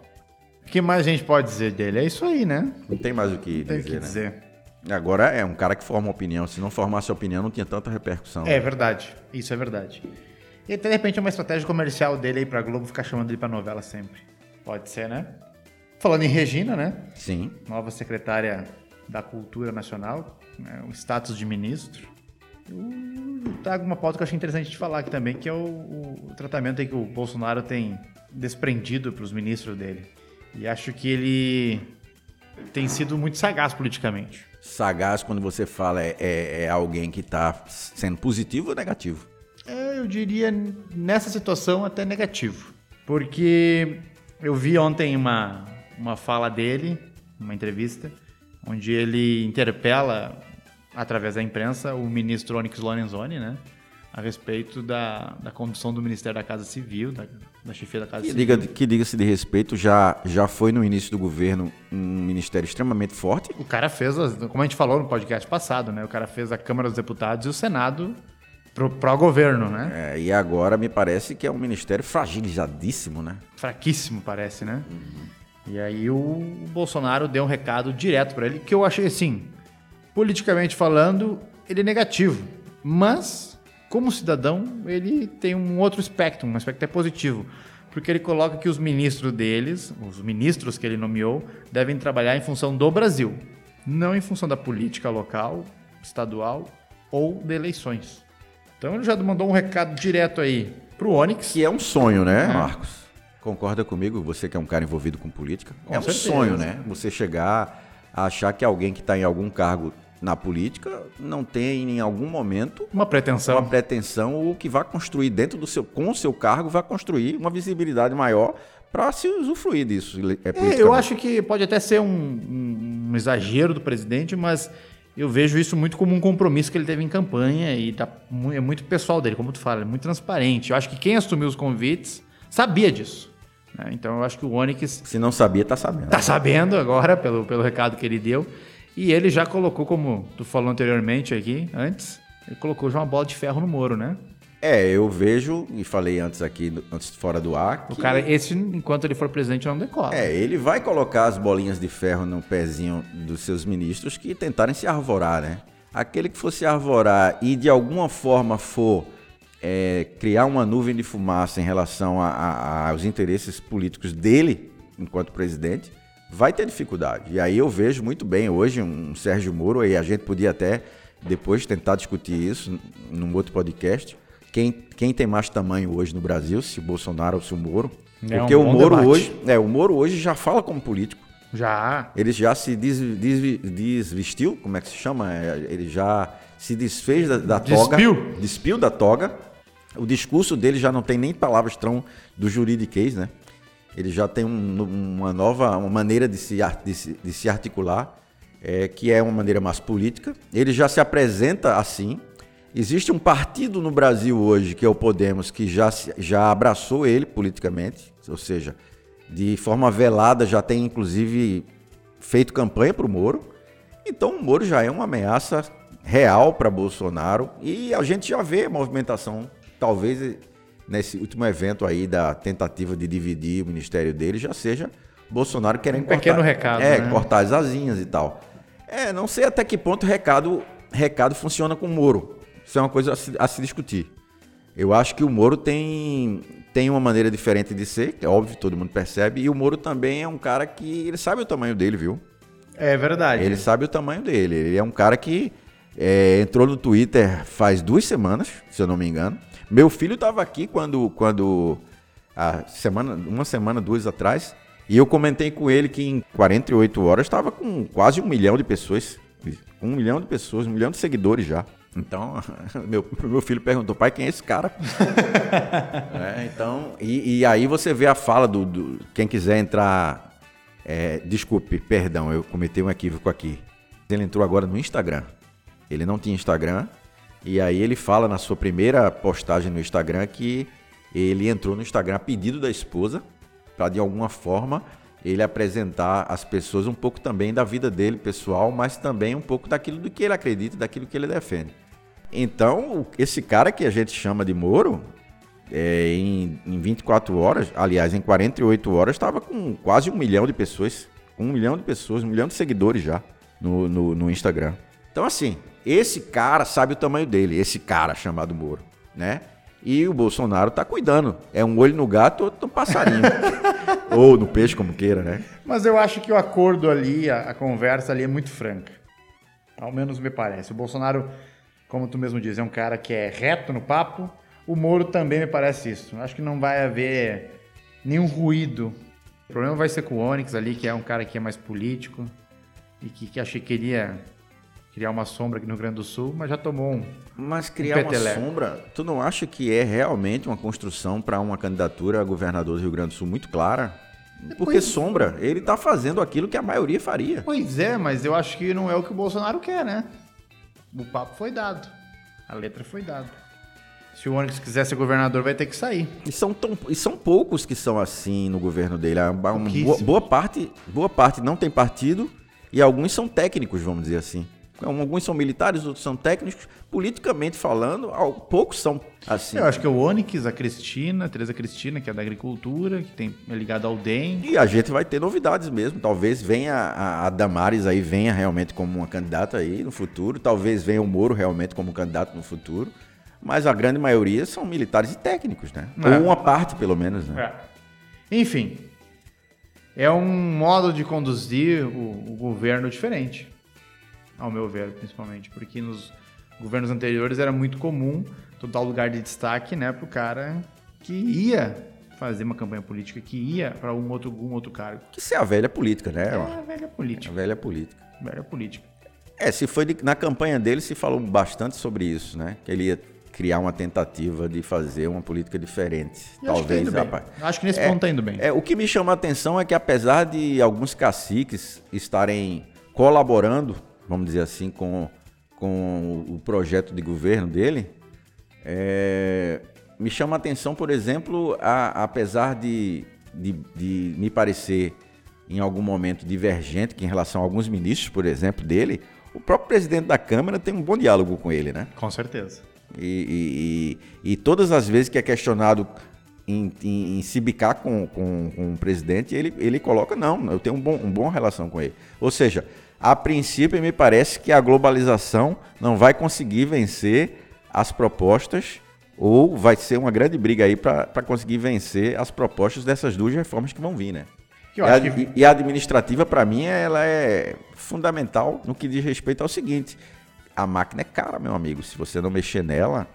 O que mais a gente pode dizer dele? É isso aí, né? Não tem mais o que tem dizer, que né? dizer. Agora é um cara que forma opinião. Se não formasse opinião, não tinha tanta repercussão. É né? verdade. Isso é verdade. E até de repente é uma estratégia comercial dele aí pra Globo ficar chamando ele pra novela sempre. Pode ser, né? Falando em Regina, né? Sim. Nova secretária da Cultura Nacional, né, o status de ministro. Eu trago uma pauta que eu achei interessante de falar aqui também, que é o, o tratamento que o Bolsonaro tem desprendido para os ministros dele. E acho que ele tem sido muito sagaz politicamente. Sagaz, quando você fala, é, é, é alguém que está sendo positivo ou negativo? É, eu diria, nessa situação, até negativo. Porque eu vi ontem uma, uma fala dele, uma entrevista, onde ele interpela, através da imprensa, o ministro Onyx Lorenzoni, né? A respeito da, da condução do Ministério da Casa Civil, da, da chefia da Casa que Civil. Diga, que diga-se de respeito, já, já foi no início do governo um ministério extremamente forte. O cara fez, como a gente falou no podcast passado, né? O cara fez a Câmara dos Deputados e o Senado para o governo, né? É, e agora me parece que é um ministério fragilizadíssimo, né? Fraquíssimo, parece, né? Uhum. E aí o Bolsonaro deu um recado direto para ele que eu achei assim, politicamente falando, ele é negativo, mas como cidadão, ele tem um outro espectro, um aspecto é positivo, porque ele coloca que os ministros deles, os ministros que ele nomeou, devem trabalhar em função do Brasil, não em função da política local, estadual ou de eleições. Então ele já mandou um recado direto aí pro Onyx. Que é um sonho, né, é. Marcos? Concorda comigo? Você que é um cara envolvido com política. Com é um certeza. sonho, né? Você chegar a achar que alguém que está em algum cargo na política não tem em algum momento uma pretensão, uma pretensão ou que vai construir dentro do seu com o seu cargo vai construir uma visibilidade maior para se usufruir disso. É, é, eu acho que pode até ser um, um, um, exagero do presidente, mas eu vejo isso muito como um compromisso que ele teve em campanha e tá, é muito pessoal dele, como tu fala, é muito transparente. Eu acho que quem assumiu os convites sabia disso. Né? Então eu acho que o Onix. Se não sabia, está sabendo. Está sabendo agora, pelo, pelo recado que ele deu. E ele já colocou, como tu falou anteriormente aqui, antes, ele colocou já uma bola de ferro no Moro, né? É, eu vejo, e falei antes aqui, antes fora do ar. O cara, esse, enquanto ele for presidente, não decola. É, ele vai colocar as bolinhas de ferro no pezinho dos seus ministros que tentarem se arvorar, né? Aquele que for se arvorar e de alguma forma for é, criar uma nuvem de fumaça em relação a, a, aos interesses políticos dele enquanto presidente, vai ter dificuldade. E aí eu vejo muito bem hoje um Sérgio Moro, e a gente podia até depois tentar discutir isso num outro podcast. Quem, quem tem mais tamanho hoje no Brasil, se o Bolsonaro ou se o Moro? É Porque um o Moro debate. hoje, é, o Moro hoje já fala como político. Já. Ele já se des, des, desvestiu, como é que se chama? É, ele já se desfez da, da toga. Despiu. Despiu da toga. O discurso dele já não tem nem palavras tão do juridiquês, né? Ele já tem um, uma nova uma maneira de se, de se, de se articular, é, que é uma maneira mais política. Ele já se apresenta assim. Existe um partido no Brasil hoje, que é o Podemos, que já, já abraçou ele politicamente, ou seja, de forma velada já tem inclusive feito campanha para o Moro. Então o Moro já é uma ameaça real para Bolsonaro e a gente já vê movimentação, talvez nesse último evento aí da tentativa de dividir o ministério dele já seja Bolsonaro querendo um pequeno cortar, recado, é, né? cortar as asinhas e tal. É, não sei até que ponto o recado, recado funciona com o Moro. Isso é uma coisa a se, a se discutir. Eu acho que o Moro tem, tem uma maneira diferente de ser, que é óbvio, todo mundo percebe, e o Moro também é um cara que ele sabe o tamanho dele, viu? É verdade. Ele sabe o tamanho dele. Ele é um cara que é, entrou no Twitter faz duas semanas, se eu não me engano. Meu filho estava aqui quando, quando a semana, uma semana, duas atrás, e eu comentei com ele que em 48 horas estava com quase um milhão de pessoas. Um milhão de pessoas, um milhão de seguidores já. Então, meu, meu filho perguntou, pai, quem é esse cara? é, então, e, e, aí você vê a fala do. do quem quiser entrar. É, desculpe, perdão, eu cometi um equívoco aqui. Ele entrou agora no Instagram. Ele não tinha Instagram, e aí ele fala na sua primeira postagem no Instagram que ele entrou no Instagram a pedido da esposa para de alguma forma ele apresentar às pessoas um pouco também da vida dele pessoal, mas também um pouco daquilo do que ele acredita, daquilo que ele defende. Então, esse cara que a gente chama de Moro, é, em, em 24 horas, aliás, em 48 horas, estava com quase um milhão de pessoas. Um milhão de pessoas, um milhão de seguidores já no, no, no Instagram. Então, assim, esse cara sabe o tamanho dele, esse cara chamado Moro, né? E o Bolsonaro tá cuidando. É um olho no gato, outro no passarinho. Ou no peixe, como queira, né? Mas eu acho que o acordo ali, a, a, conversa ali é muito franca. Ao menos me parece. O Bolsonaro, como tu mesmo diz, é um cara que é reto no papo. O Moro também me parece isso. Acho que não vai haver nenhum ruído. O problema vai ser com o Onyx ali, que é um cara que é mais político e que, que achei que queria criar uma sombra aqui no Rio Grande do Sul, mas já tomou um. Mas criar um uma sombra, tu não acha que é realmente uma construção para uma candidatura a governador do Rio Grande do Sul muito clara? Porque pois... sombra, ele está fazendo aquilo que a maioria faria. Pois é, mas eu acho que não é o que o Bolsonaro quer, né? O papo foi dado. A letra foi dada. Se o Onyx quiser ser governador, vai ter que sair. E são, tão, e são poucos que são assim no governo dele. Uma, boa, boa, parte, boa parte não tem partido e alguns são técnicos, vamos dizer assim. Alguns são militares, outros são técnicos. Politicamente falando, poucos são assim. Eu acho que é o Onyx, a Cristina, a Tereza Cristina, que é da agricultura, que tem, é ligada ao DEM. E a gente vai ter novidades mesmo. Talvez venha a, a Damares aí, venha realmente como uma candidata aí no futuro. Talvez venha o Moro realmente como candidato no futuro. Mas a grande maioria são militares e técnicos, né? É. Ou uma parte, pelo menos, né? É. Enfim, é um modo de conduzir o, o governo diferente ao meu ver, principalmente, porque nos governos anteriores era muito comum tu dar o lugar de destaque, né, pro cara que ia fazer uma campanha política, que ia para um outro, um outro cargo. Que isso é a velha política, né? É a velha política. É a velha política. Velha política. É, se foi de, na campanha dele se falou bastante sobre isso, né? Que ele ia criar uma tentativa de fazer uma política diferente. Eu Talvez, acho que, rapaz. Acho que nesse é, ponto tá indo bem. É, o que me chama a atenção é que apesar de alguns caciques estarem colaborando vamos dizer assim, com, com o projeto de governo dele, é, me chama a atenção, por exemplo, a, apesar de, de, de, me parecer em algum momento divergente em relação a alguns ministros, por exemplo, dele, o próprio presidente da Câmara tem um bom diálogo com ele, né? Com certeza. E, e, e todas as vezes que é questionado em, em, em se bicar com, com, com o presidente, ele, ele coloca, não, eu tenho um bom, um bom relação com ele. Ou seja, a princípio me parece que a globalização não vai conseguir vencer as propostas ou vai ser uma grande briga aí para conseguir vencer as propostas dessas duas reformas que vão vir, né? E a, que... e a administrativa, para mim, ela é fundamental no que diz respeito ao seguinte: a máquina é cara, meu amigo. Se você não mexer nela,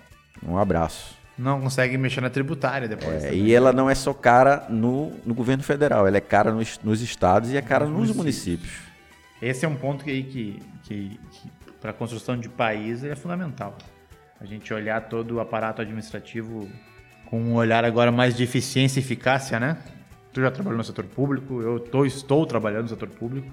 um abraço. Não consegue mexer na tributária depois. É, e ela não é só cara no, no governo federal, ela é cara nos, nos estados e é cara nos, nos municípios. municípios. Esse é um ponto que, que, que, que para a construção de país é fundamental. A gente olhar todo o aparato administrativo com um olhar agora mais de eficiência e eficácia, né? Tu já trabalhou no setor público, eu tô, estou trabalhando no setor público.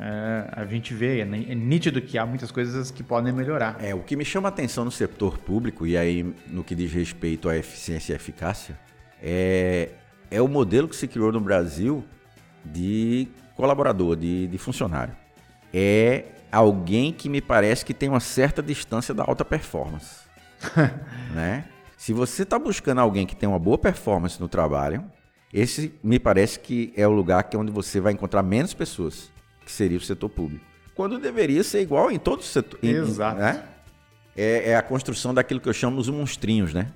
É, a gente vê, é, é, nítido que há muitas coisas que podem melhorar. É, o que me chama a atenção no setor público, e aí no que diz respeito à eficiência e eficácia, é, é o modelo que se criou no Brasil de colaborador, de, de funcionário. É alguém que me parece que tem uma certa distância da alta performance. né? Se você está buscando alguém que tem uma boa performance no trabalho, esse me parece que é o lugar que é onde você vai encontrar menos pessoas, que seria o setor público. Quando deveria ser igual em todos os setores. Exato. Né? É, é, a construção daquilo que eu chamo os monstrinhos, né?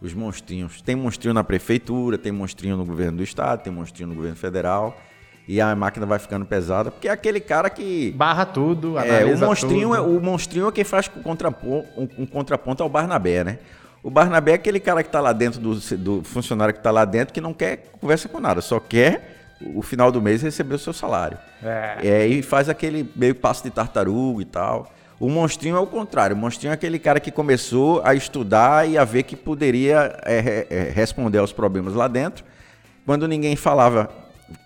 Os monstrinhos. Tem monstrinho na prefeitura, tem monstrinho no governo do estado, tem monstrinho no governo federal. E a máquina vai ficando pesada, porque é aquele cara que. Barra tudo, é, o monstrinho, tudo. É, o monstrinho é quem faz com contraponto, um, um contraponto ao Barnabé, né? O Barnabé é aquele cara que está lá dentro, do, do funcionário que está lá dentro, que não quer conversa com nada, só quer o final do mês receber o seu salário. É. é. e faz aquele meio passo de tartaruga e tal. O monstrinho é o contrário. O monstrinho é aquele cara que começou a estudar e a ver que poderia é, é, responder aos problemas lá dentro. Quando ninguém falava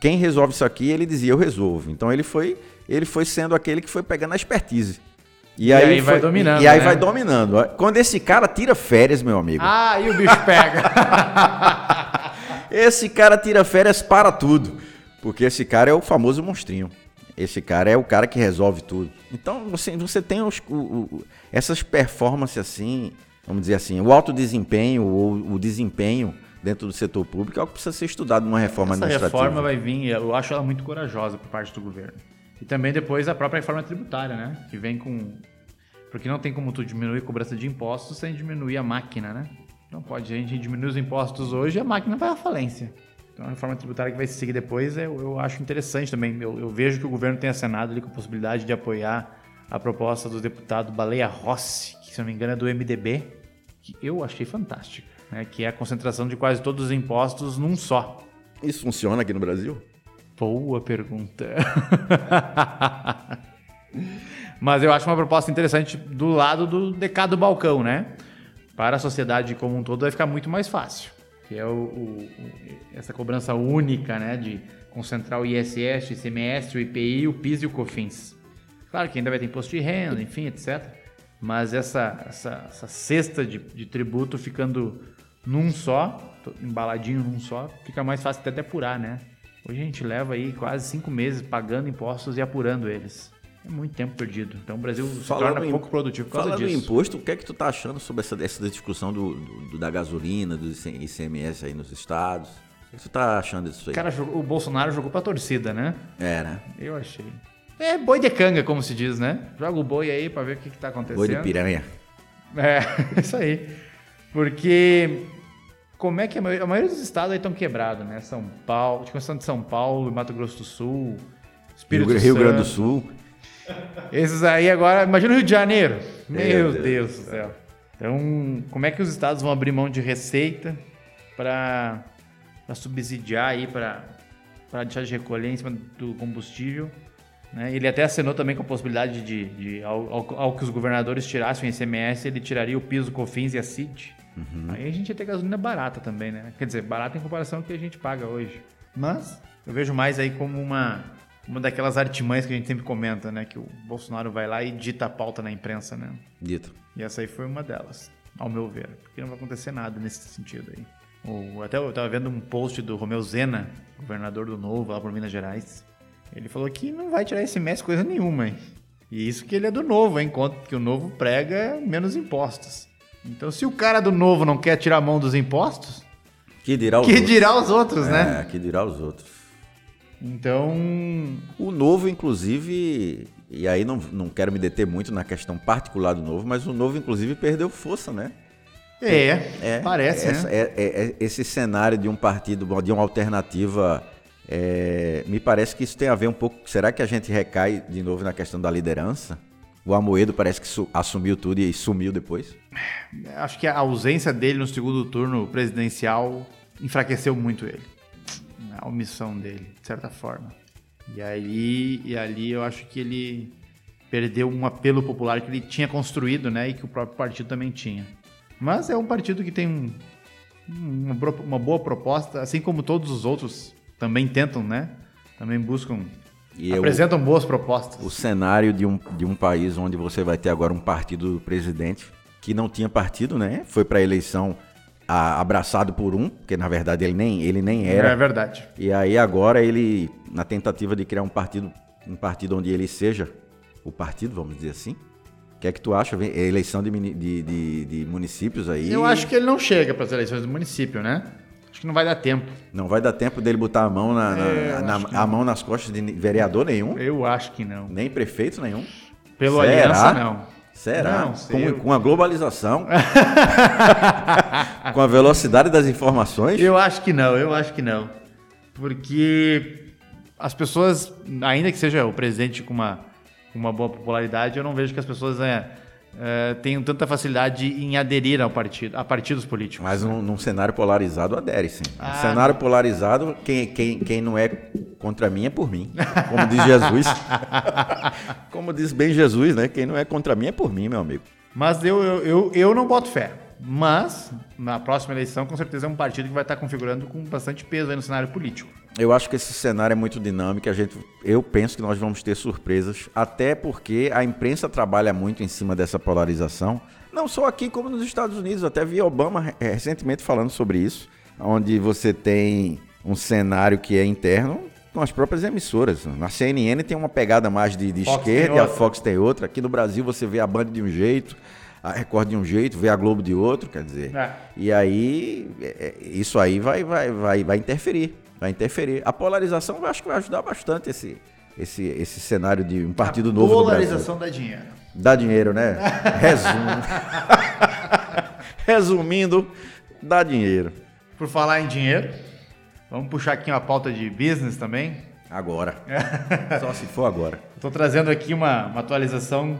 quem resolve isso aqui, ele dizia eu resolvo. Então ele foi, ele foi sendo aquele que foi pegando a expertise. E, e aí, aí vai dominando. E aí né? vai dominando. Quando esse cara tira férias, meu amigo. Ah, e o bicho pega. esse cara tira férias para tudo. Porque esse cara é o famoso monstrinho. Esse cara é o cara que resolve tudo. Então você, você tem os, o, o, essas performances assim, vamos dizer assim, o alto desempenho ou o desempenho dentro do setor público é algo que precisa ser estudado numa reforma Essa administrativa. Essa reforma vai vir, eu acho ela muito corajosa por parte do governo. E também depois a própria reforma tributária, né? Que vem com porque não tem como tu diminuir a cobrança de impostos sem diminuir a máquina, né? Não pode. A gente diminuir os impostos hoje a máquina vai à falência. Então a reforma tributária que vai se seguir depois eu, eu acho interessante também. Eu, eu, vejo que o governo tem acenado ali com a possibilidade de apoiar a proposta do deputado Baleia Rossi, que se não me engano é do MDB, que eu achei fantástica, né? que é a concentração de quase todos os impostos num só. Isso funciona aqui no Brasil? Boa pergunta. Mas eu acho uma proposta interessante do lado do DK do balcão, né? Para a sociedade como um todo vai ficar muito mais fácil. Que é o, o, essa cobrança única, né? De concentrar o ISS, o ICMS, o IPI, o PIS e o COFINS. Claro que ainda vai ter imposto de renda, enfim, etc. Mas essa, essa, essa cesta de, de tributo ficando num só, embaladinho num só, fica mais fácil até apurar, né? Hoje a gente leva aí quase cinco meses pagando impostos e apurando eles. É muito tempo perdido. Então o Brasil falando se torna pouco produtivo por causa falando disso. Falando em imposto, o que é que tu tá achando sobre essa, essa discussão do, do, da gasolina, do ICMS aí nos estados? O que tu tá achando disso aí? Cara, o Bolsonaro jogou pra torcida, né? É, né? Eu achei. É boi de canga, como se diz, né? Joga o boi aí pra ver o que, que tá acontecendo. Boi de piranha. É, isso aí. Porque como é que a maioria, a maioria dos estados aí estão quebrados, né? São Paulo, de questão de São Paulo, Mato Grosso do Sul, Espírito Rio, Rio Grande do Sul. Esses aí agora, imagina o Rio de Janeiro. Meu, Deus, Deus do céu. Então, como é que os estados vão abrir mão de receita para subsidiar aí, para deixar de recolher em cima do combustível? Né? Ele até assinou também com a possibilidade de, de ao, ao, ao, que os governadores tirassem o ICMS, ele tiraria o piso, COFINS e a CID. Uhum. Aí a gente ia ter gasolina barata também, né? Quer dizer, barata em comparação ao que a gente paga hoje. Mas eu vejo mais aí como uma uma daquelas artimanhas que a gente sempre comenta, né? Que o Bolsonaro vai lá e dita a pauta na imprensa, né? Dita. E essa aí foi uma delas, ao meu ver. Porque não vai acontecer nada nesse sentido aí. Ou, até eu estava vendo um post do Romeu Zena, governador do Novo, lá por Minas Gerais. Ele falou que não vai tirar esse mês coisa nenhuma, hein? E isso que ele é do Novo, hein? Enquanto que o Novo prega menos impostos. Então, se o cara do Novo não quer tirar a mão dos impostos... Que dirá os que outros. dirá os outros, né? É, que dirá os outros. Então. O novo, inclusive, e aí não, não quero me deter muito na questão particular do novo, mas o novo, inclusive, perdeu força, né? É, é parece, essa, né? É, é, é, esse cenário de um partido, de uma alternativa É, me parece que isso tem a ver um pouco. Será que a gente recai de novo na questão da liderança? O Amoedo parece que assumiu tudo e sumiu depois. Acho que a ausência dele no segundo turno presidencial enfraqueceu muito ele. A omissão dele, de certa forma. E aí, e ali eu acho que ele perdeu um apelo popular que ele tinha construído, né? E que o próprio partido também tinha. Mas é um partido que tem um, uma, uma boa proposta, assim como todos os outros também tentam, né? Também buscam e apresentam eu, boas propostas. O cenário de um, de um país onde você vai ter agora um partido do presidente que não tinha partido, né? Foi para a eleição a, abraçado por um, porque na verdade ele nem, ele nem era. É verdade. E aí agora ele, na tentativa de criar um partido, um partido onde ele seja o partido, vamos dizer assim. O que é que tu acha? É eleição de, de, de, de municípios aí. Eu acho que ele não chega para as eleições do município, né? Acho que não vai dar tempo. Não vai dar tempo dele botar a mão, na, é, na, na a mão nas costas de vereador nenhum? Eu acho que não. Nem prefeito nenhum? Pelo Será? Aliança, não. Será? Não, com, com, a globalização? com a velocidade das informações? Eu acho que não, eu acho que não. Porque as pessoas, ainda que seja o presidente com uma, uma boa popularidade, eu não vejo que as pessoas é, uh, tenham tanta facilidade em aderir ao partido, a partidos políticos. Mas num, num cenário polarizado adere, sim. Ah, um cenário polarizado, quem, quem, quem não é contra mim é por mim, como diz Jesus. como diz bem Jesus, né? Quem não é contra mim é por mim, meu amigo. Mas eu, eu, eu, eu não boto fé. Mas, na próxima eleição, com certeza é um partido que vai estar configurando com bastante peso aí no cenário político. Eu acho que esse cenário é muito dinâmico. A gente, eu penso que nós vamos ter surpresas, até porque a imprensa trabalha muito em cima dessa polarização. Não só aqui, como nos Estados Unidos. Até vi Obama recentemente falando sobre isso, onde você tem um cenário que é interno com as próprias emissoras. Na CNN tem uma pegada mais de, de esquerda e a Fox tem outra. Aqui no Brasil você vê a Band de um jeito, a Record de um jeito, vê a Globo de outro, quer dizer. É. E aí, é, é, isso aí vai, vai, vai, vai interferir. Vai interferir. A polarização eu acho que vai ajudar bastante esse, esse, esse cenário de um partido a novo. Polarização dá dinheiro. Dá dinheiro, né? Resumo. Resumindo, dá dinheiro. Por falar em dinheiro, vamos puxar aqui uma pauta de business também. Agora. Só se for agora. Estou trazendo aqui uma, uma atualização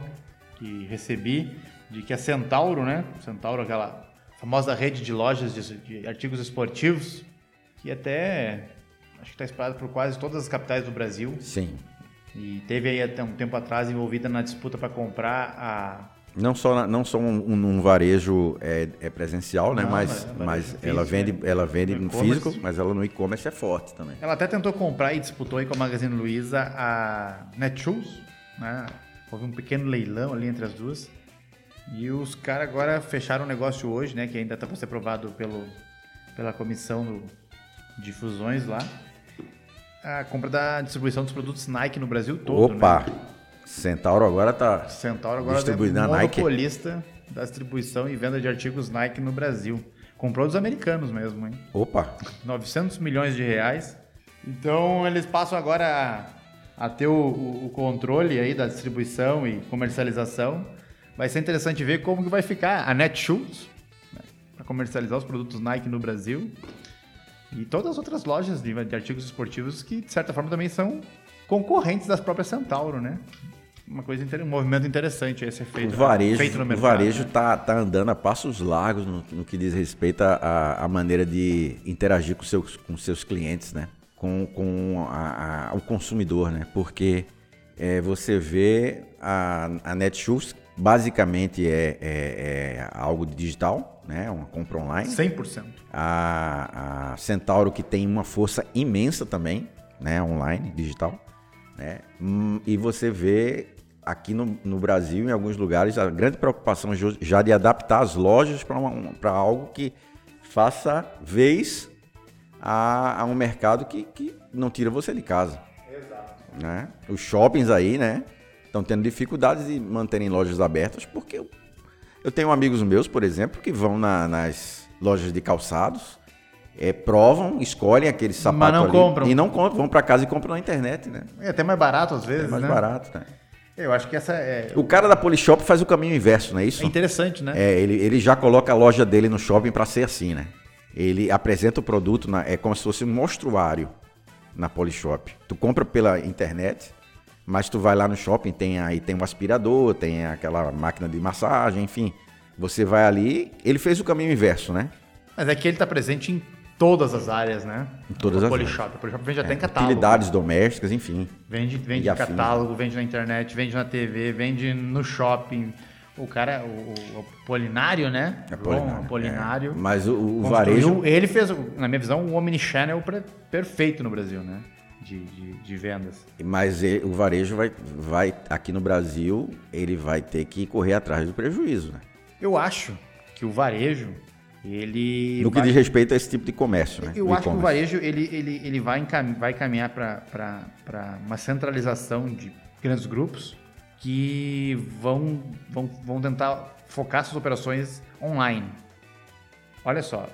que recebi de que a Centauro, né? Centauro, aquela famosa rede de lojas de, de artigos esportivos, que até acho que está espalhada por quase todas as capitais do Brasil. Sim. E teve aí até um tempo atrás envolvida na disputa para comprar a não só, não só um, um varejo é, é presencial, né? Não, mas, é mas físico, ela vende, né? ela vende no, no físico, mas ela no e-commerce é forte também. Ela até tentou comprar e disputou aí com a Magazine Luiza a Netshoes, né? Houve um pequeno leilão ali entre as duas. E os caras agora fecharam o negócio hoje, né? Que ainda está para ser aprovado pelo, pela comissão do, de fusões lá. A compra da distribuição dos produtos Nike no Brasil todo. Opa! Né? Centauro agora está Centauro agora distribuindo é monopolista Nike. da distribuição e venda de artigos Nike no Brasil. Comprou dos americanos mesmo, hein? Opa! 900 milhões de reais. Então eles passam agora a, a ter o, o, controle aí da distribuição e comercialização Vai ser interessante ver como que vai ficar a Netshoes né, para comercializar os produtos Nike no Brasil e todas as outras lojas de, de, artigos esportivos que de certa forma também são concorrentes das próprias Centauro, né? Uma coisa um movimento interessante esse feito, o varejo, feito no mercado. O varejo está né? tá andando a passos largos no, no que diz respeito à maneira de interagir com seus, com seus clientes, né? Com, com a, a, o consumidor, né? Porque é, você vê a, a Netshoes Basicamente é, é, é algo digital, né? uma compra online. 100%. A, a Centauro que tem uma força imensa também, né? online, digital. Né? Hum, e você vê aqui no, no, Brasil, em alguns lugares, a grande preocupação já de adaptar as lojas para algo que faça vez a, a um mercado que, que não tira você de casa. Exato. Né? Os shoppings aí, né? Estão tendo dificuldades de manterem lojas abertas, porque eu, eu tenho amigos meus, por exemplo, que vão na, nas lojas de calçados, é, provam, escolhem aquele sapato Mas não ali, compram. e não compram, vão para casa e compram na internet, né? É até mais barato às vezes, é mais né? barato, né? Eu acho que essa é. O cara da Polishop faz o caminho inverso, não é isso? É interessante, né? É, ele, ele já coloca a loja dele no shopping para ser assim, né? Ele apresenta o produto, na, é como se fosse um mostruário. na Polishop. Tu compra pela internet, mas tu vai lá no shopping, tem aí tem um aspirador, tem aquela máquina de massagem, enfim. Você vai ali, ele fez o caminho inverso, né? Mas é que ele está presente em todas as áreas, né? Em todas o as Polishop. áreas. O Polishop vende até É, em catálogo. Utilidades domésticas, enfim. Vende, vende em catálogo, vende na internet, vende na TV, vende no shopping. O cara, o, o Apolinário, né? João Apolinário. É. Mas o, o varejo. Ele fez, na minha visão, o Omnichannel perfeito no Brasil, né? De, de, de vendas. Mas ele- o varejo vai, vai, aqui no Brasil, ele vai ter que correr atrás do prejuízo, né? Eu acho que o varejo, ele. No que vai- diz respeito a esse tipo de comércio, né? Eu acho que o varejo ele, ele, ele vai, encam- vai caminhar para uma centralização de grandes grupos que vão, vão, vão tentar focar suas operações online. Olha só,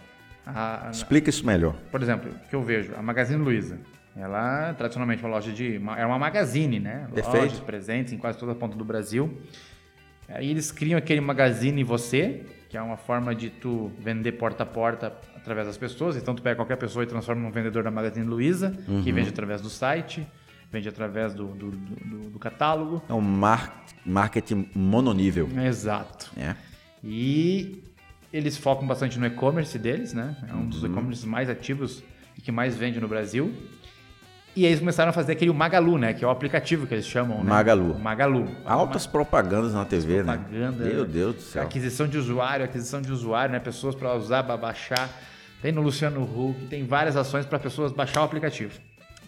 a- a- Explica isso melhor. por exemplo, o que eu vejo, a Magazine Luiza. Ela tradicionalmente uma loja de. uma- É uma magazine, né? Perfeito. Lojas presentes em quase toda a ponta do Brasil. Aí eles criam aquele Magazine Você, que é uma forma de tu vender porta a porta através das pessoas. Então tu pega qualquer pessoa e transforma num vendedor da Magazine Luiza, que vende através do site, vende através do, do, do- do- catálogo. É um mar- marketing mononível. Exato. né? E eles focam bastante no e-commerce deles, né? É um Uhum. dos e-commerces mais ativos e que mais vende no Brasil. E aí eles começaram a fazer aquele Magalu, né? Que é o aplicativo que eles chamam, né? Magalu. O Magalu. Altas propagandas na TV, né? propaganda. Meu Deus do céu. Aquisição de usuário, aquisição de usuário, né? Pessoas para usar, para baixar. Tem no Luciano Huck, tem várias ações para pessoas baixar o aplicativo.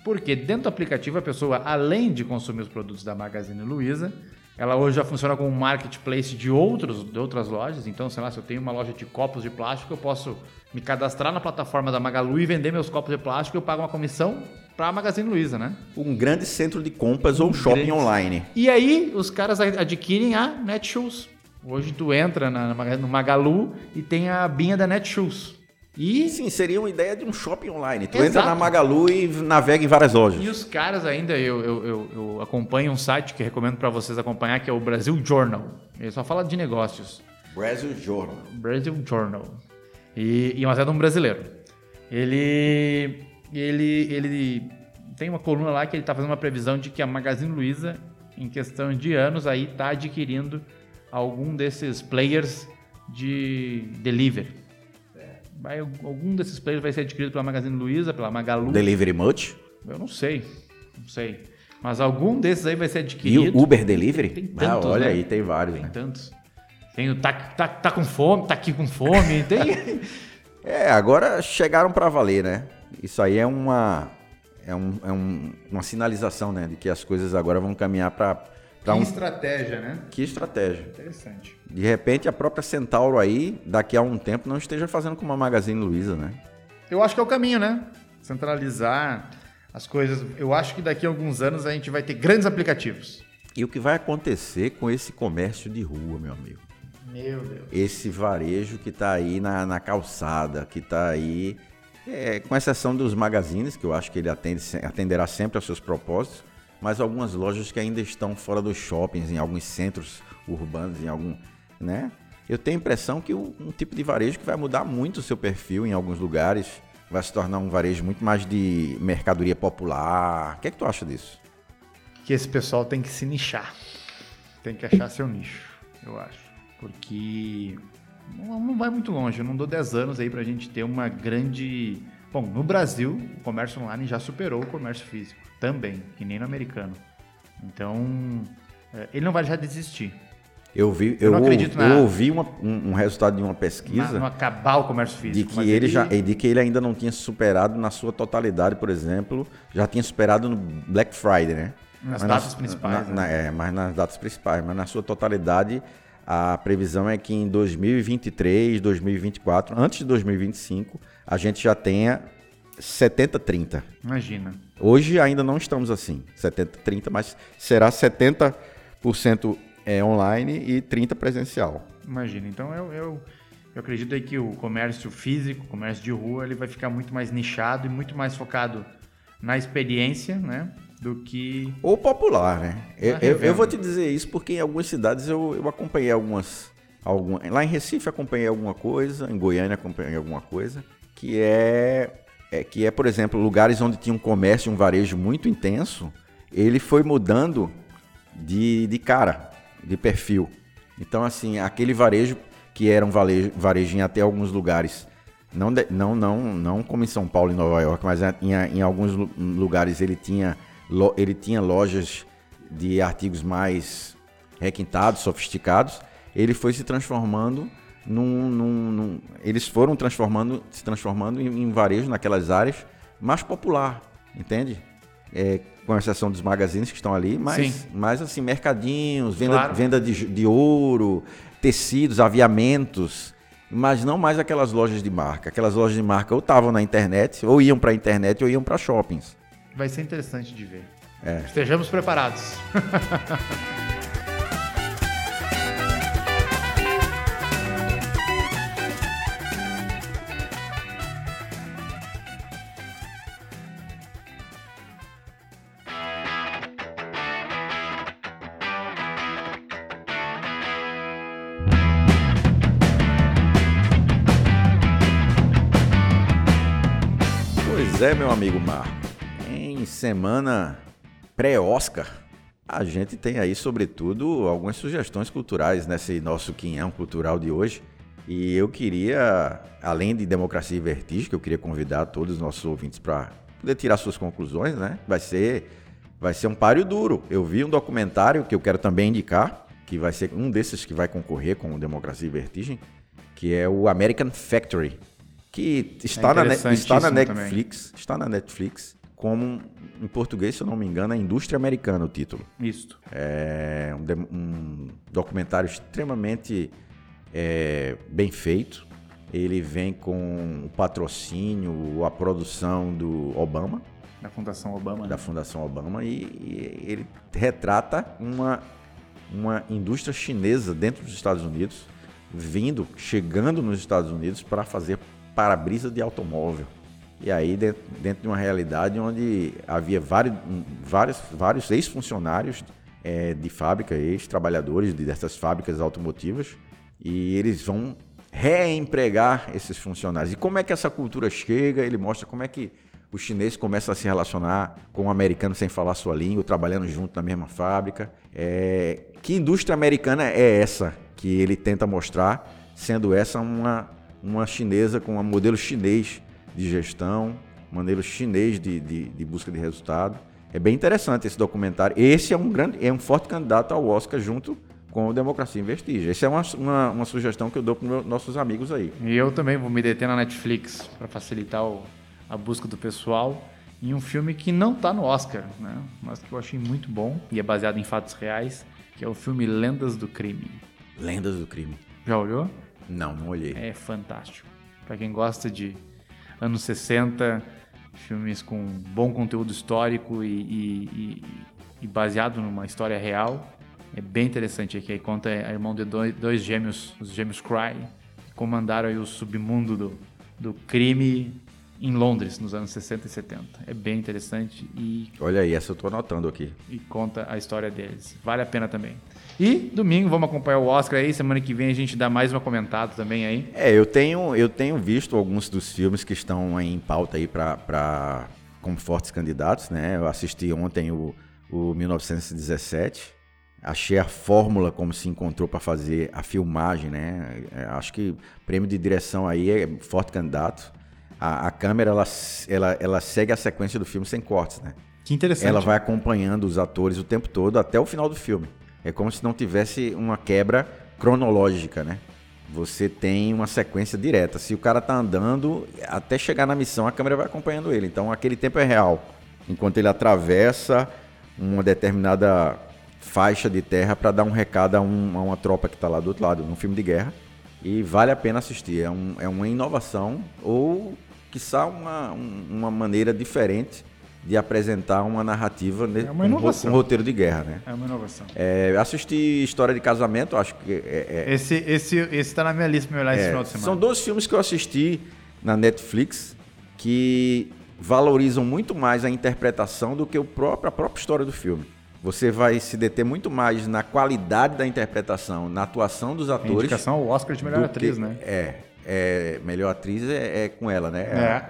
Porque dentro do aplicativo a pessoa, além de consumir os produtos da Magazine Luiza, ela hoje já funciona como um marketplace de, outros, de outras lojas. Então, sei lá, se eu tenho uma loja de copos de plástico, eu posso me cadastrar na plataforma da Magalu e vender meus copos de plástico e eu pago uma comissão para a Magazine Luiza, né? Um grande centro de compras ou shopping grande- online. E aí os caras ad- adquirem a Netshoes. Hoje tu entra na- na- no Magalu e tem a binha da Netshoes. E, Sim, seria uma ideia de um shopping online. Tu Exato. entra na Magalu e navega em várias lojas. e os caras ainda, eu, eu, eu, eu acompanho um site que recomendo para vocês acompanhar, que é o Brasil Journal. Ele só fala de negócios. Brasil Journal. Brasil Journal. E, e mas é de um brasileiro. Ele, ele, ele tem uma coluna lá que ele está fazendo uma previsão de que a Magazine Luiza, em questão de anos, aí está adquirindo algum desses players de delivery. Vai, algum desses players vai ser adquirido pela Magazine Luiza, pela Magalu. Delivery Much. Eu não sei, não sei. Mas algum desses aí vai ser E adquirido. o Uber Delivery? Tem ah, tantos, olha né? aí, tem vários. Tem Né? tantos. Tem o tá, tá, tá com fome, tá aqui com fome. Tem. É, agora chegaram para valer, né? Isso aí é uma é, um, é um- uma sinalização, né, de que as coisas agora vão caminhar para para um estratégia, né? que estratégia. Interessante. De repente a própria Centauro aí, daqui a um tempo não esteja fazendo como a Magazine Luiza, né? Eu acho que é o caminho, né? Centralizar as coisas. Eu acho que daqui a alguns anos a gente vai ter grandes aplicativos. E o que vai acontecer com esse comércio de rua, meu amigo? Meu Deus. Esse varejo que está aí na, na calçada, que está aí, é, com exceção dos magazines, que eu acho que ele atende, atenderá sempre aos seus propósitos, mas algumas lojas que ainda estão fora dos shoppings, em alguns centros urbanos, em algum, né? Eu tenho a impressão que o- um tipo de varejo que vai mudar muito o seu perfil em alguns lugares, vai se tornar um varejo muito mais de mercadoria popular. O que é que tu acha disso? Que esse pessoal tem que se nichar. Tem que achar seu nicho, eu acho. Porque não, não vai muito longe. Eu não dou 10 anos aí pra gente ter uma grande. Bom, no Brasil, o comércio online já superou o comércio físico. Também, que nem no americano. Então, é, ele não vai já desistir. Eu vi, Eu eu, não ouvi, na- eu ouvi uma- um, um resultado de uma pesquisa. não acabar o comércio De físico. que, mas ele já, de que ele ainda não tinha superado na sua totalidade, por exemplo, já tinha superado no Black Friday, né? Nas Mas datas principais, na- né? na- é, mas nas datas principais, mas na sua totalidade, a previsão é que em 2023, 2024, antes de 2025, a gente já tenha 70-30. Imagina. Hoje ainda não estamos assim, 70-30, mas será 70% é, online e 30% presencial. Imagina. Então eu, eu, eu acredito aí que o comércio físico, o comércio de rua, ele vai ficar muito mais nichado e muito mais focado na experiência, né? Do que. Ou popular, né? Eu, eu- eu revenda. vou te dizer isso porque em algumas cidades eu, eu acompanhei algumas, alguma- Lá em Recife acompanhei alguma coisa, em Goiânia acompanhei alguma coisa, que é é que é, por exemplo, lugares onde tinha um comércio, um varejo muito intenso, ele foi mudando de, de cara, de perfil. Então, assim, aquele varejo que era um varejo, varejo em até alguns lugares, não, não, não, não como em São Paulo e Nova York, mas em, em alguns lugares ele tinha, ele tinha lojas de artigos mais requintados, sofisticados, ele foi se transformando num, num, num, eles foram transformando, se transformando em, em, varejo naquelas áreas mais popular, entende? É, com exceção dos magazines que estão ali, mas, mas assim, mercadinhos, venda, claro. venda de, de ouro, tecidos, aviamentos, mas não mais aquelas lojas de marca. Aquelas lojas de marca ou estavam na internet, ou iam para a internet, ou iam para shoppings. Vai ser interessante de ver. É. Estejamos preparados. Pois é, meu amigo Marco. Em semana pré-Oscar, a gente tem aí, sobretudo, algumas sugestões culturais nesse nosso quinhão cultural de hoje. E eu queria, além de Democracia e Vertigem, que eu queria convidar todos os nossos ouvintes para poder tirar suas conclusões, né? Vai ser, vai ser um páreo duro. Eu vi um documentário que eu quero também indicar, que vai ser um desses que vai concorrer com Democracia e Vertigem, que é o American Factory, que está, é na, está na Netflix, também. está na Netflix, como em português, se eu não me engano, é Indústria Americana o título. Isso. É um, um documentário extremamente é, bem feito. Ele vem com o patrocínio, a produção do Obama. Da Fundação Obama. Da né? Fundação Obama. E, e ele retrata uma, uma indústria chinesa dentro dos Estados Unidos, vindo, chegando nos Estados Unidos para fazer para-brisa de automóvel. E aí, dentro, dentro, de uma realidade onde havia vários, vários, vários ex-funcionários é, de fábrica, ex-trabalhadores dessas fábricas automotivas, e eles vão reempregar esses funcionários. E como é que essa cultura chega? Ele mostra como é que o chinês começa a se relacionar com o americano sem falar sua língua, trabalhando junto na mesma fábrica. É... Que indústria americana é essa que ele tenta mostrar, sendo essa uma uma chinesa com um modelo chinês de gestão, modelo chinês de, de, de, busca de resultado. É bem interessante esse documentário. Esse é um grande, é um forte candidato ao Oscar junto com o Democracia em Vestígio. Essa é uma, uma, uma, sugestão que eu dou para os nossos amigos aí. E eu também vou me deter na Netflix para facilitar o, a busca do pessoal em um filme que não está no Oscar, né? mas que eu achei muito bom e é baseado em fatos reais, que é o filme Lendas do Crime. Lendas do Crime. Já olhou? Não, não olhei. É fantástico. Para quem gosta de anos 60, filmes com bom conteúdo histórico e, e, e baseado numa história real, é bem interessante aqui. Aí conta a irmão de dois, dois gêmeos, os gêmeos Cry, que comandaram o submundo do, do crime em Londres, nos anos 60 e 70. É bem interessante e... Olha aí, essa eu estou anotando aqui. E conta a história deles. Vale a pena também. E domingo vamos acompanhar o Oscar aí. Semana que vem a gente dá mais uma comentada também aí. É, eu tenho, eu tenho visto alguns dos filmes que estão em pauta aí para como fortes candidatos, né? Eu assisti ontem o, o 1917. Achei a fórmula como se encontrou para fazer a filmagem, né? É, acho que prêmio de direção aí é forte candidato. A, a câmera ela, ela, ela segue a sequência do filme sem cortes, né? Que interessante. Ela vai acompanhando os atores o tempo todo até o final do filme. É como se não tivesse uma quebra cronológica, né? Você tem uma sequência direta. Se o cara tá andando, até chegar na missão, a câmera vai acompanhando ele. Então aquele tempo é real. Enquanto ele atravessa uma determinada faixa de terra para dar um recado a, um, a, uma tropa que está lá do outro lado, num filme de guerra. E vale a pena assistir. É, um, é uma inovação ou, quiçá, uma, uma maneira diferente de apresentar uma narrativa é uma com, com roteiro de guerra, né? É uma inovação. É, assisti História de Casamento, acho que é, é, esse esse esse está na minha lista para olhar esse é, final de semana. São dois filmes que eu assisti na Netflix que valorizam muito mais a interpretação do que o próprio, a própria história do filme. Você vai se deter muito mais na qualidade da interpretação, na atuação dos atores. A indicação ao Oscar de melhor atriz, que, né? É, é, melhor atriz é, é, com ela, né? É.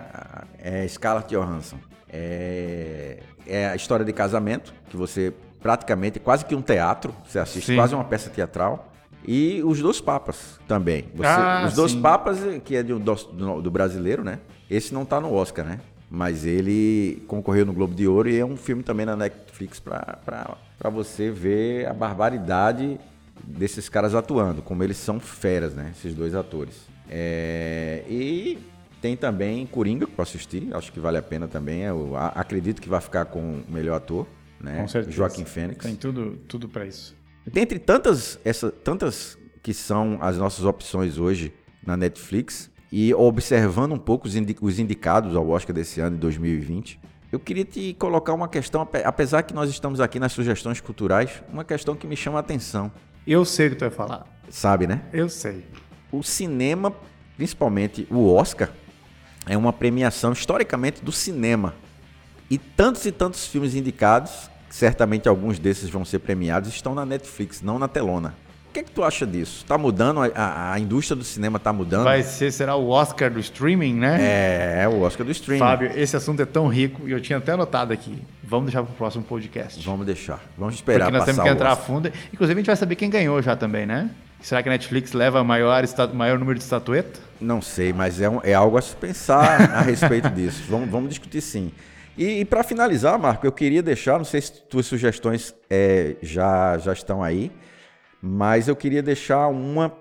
É, É Scarlett Johansson. É, é a história de casamento, que você praticamente, quase que um teatro, você assiste Sim. quase uma peça teatral. E os dois papas também. Você- Ah, os dois sim. papas, que é do, do, do brasileiro, né? Esse não tá no Oscar, né? Mas ele concorreu no Globo de Ouro e é um filme também na Netflix para você ver a barbaridade desses caras atuando, como eles são feras, né? Esses dois atores. É, e tem também Coringa para assistir, acho que vale a pena também. Eu a- acredito que vai ficar com o melhor ator, né? Com certeza. Joaquim Fênix. Tem tudo, tudo para isso. Dentre tantas, essa, tantas que são as nossas opções hoje na Netflix, e observando um pouco os, indi- os indicados ao Oscar desse ano, de 2020, eu queria te colocar uma questão, ape- apesar que nós estamos aqui nas sugestões culturais, uma questão que me chama a atenção. Eu sei o que tu vai falar. Sabe, né? Eu sei. O cinema, principalmente o Oscar, é uma premiação historicamente do cinema. E tantos e tantos filmes indicados, certamente alguns desses vão ser premiados, estão na Netflix, não na telona. O que, que tu acha disso? Tá mudando? A, a- indústria do cinema tá mudando? Vai ser, será o Oscar do streaming, né? É, é o Oscar do streaming. Fábio, esse assunto é tão rico e eu tinha até anotado aqui. Vamos deixar para o próximo podcast. Vamos deixar. Vamos esperar Porque nós temos que entrar a fundo. Inclusive, a gente vai saber quem ganhou já também, né? Será que a Netflix leva maior, maior número de estatueta? Não sei, mas é, um- é algo a se pensar a respeito disso. Vamos, vamos discutir sim. E, para finalizar, Marco, eu queria deixar, não sei se tuas sugestões é, já, já estão aí, mas eu queria deixar uma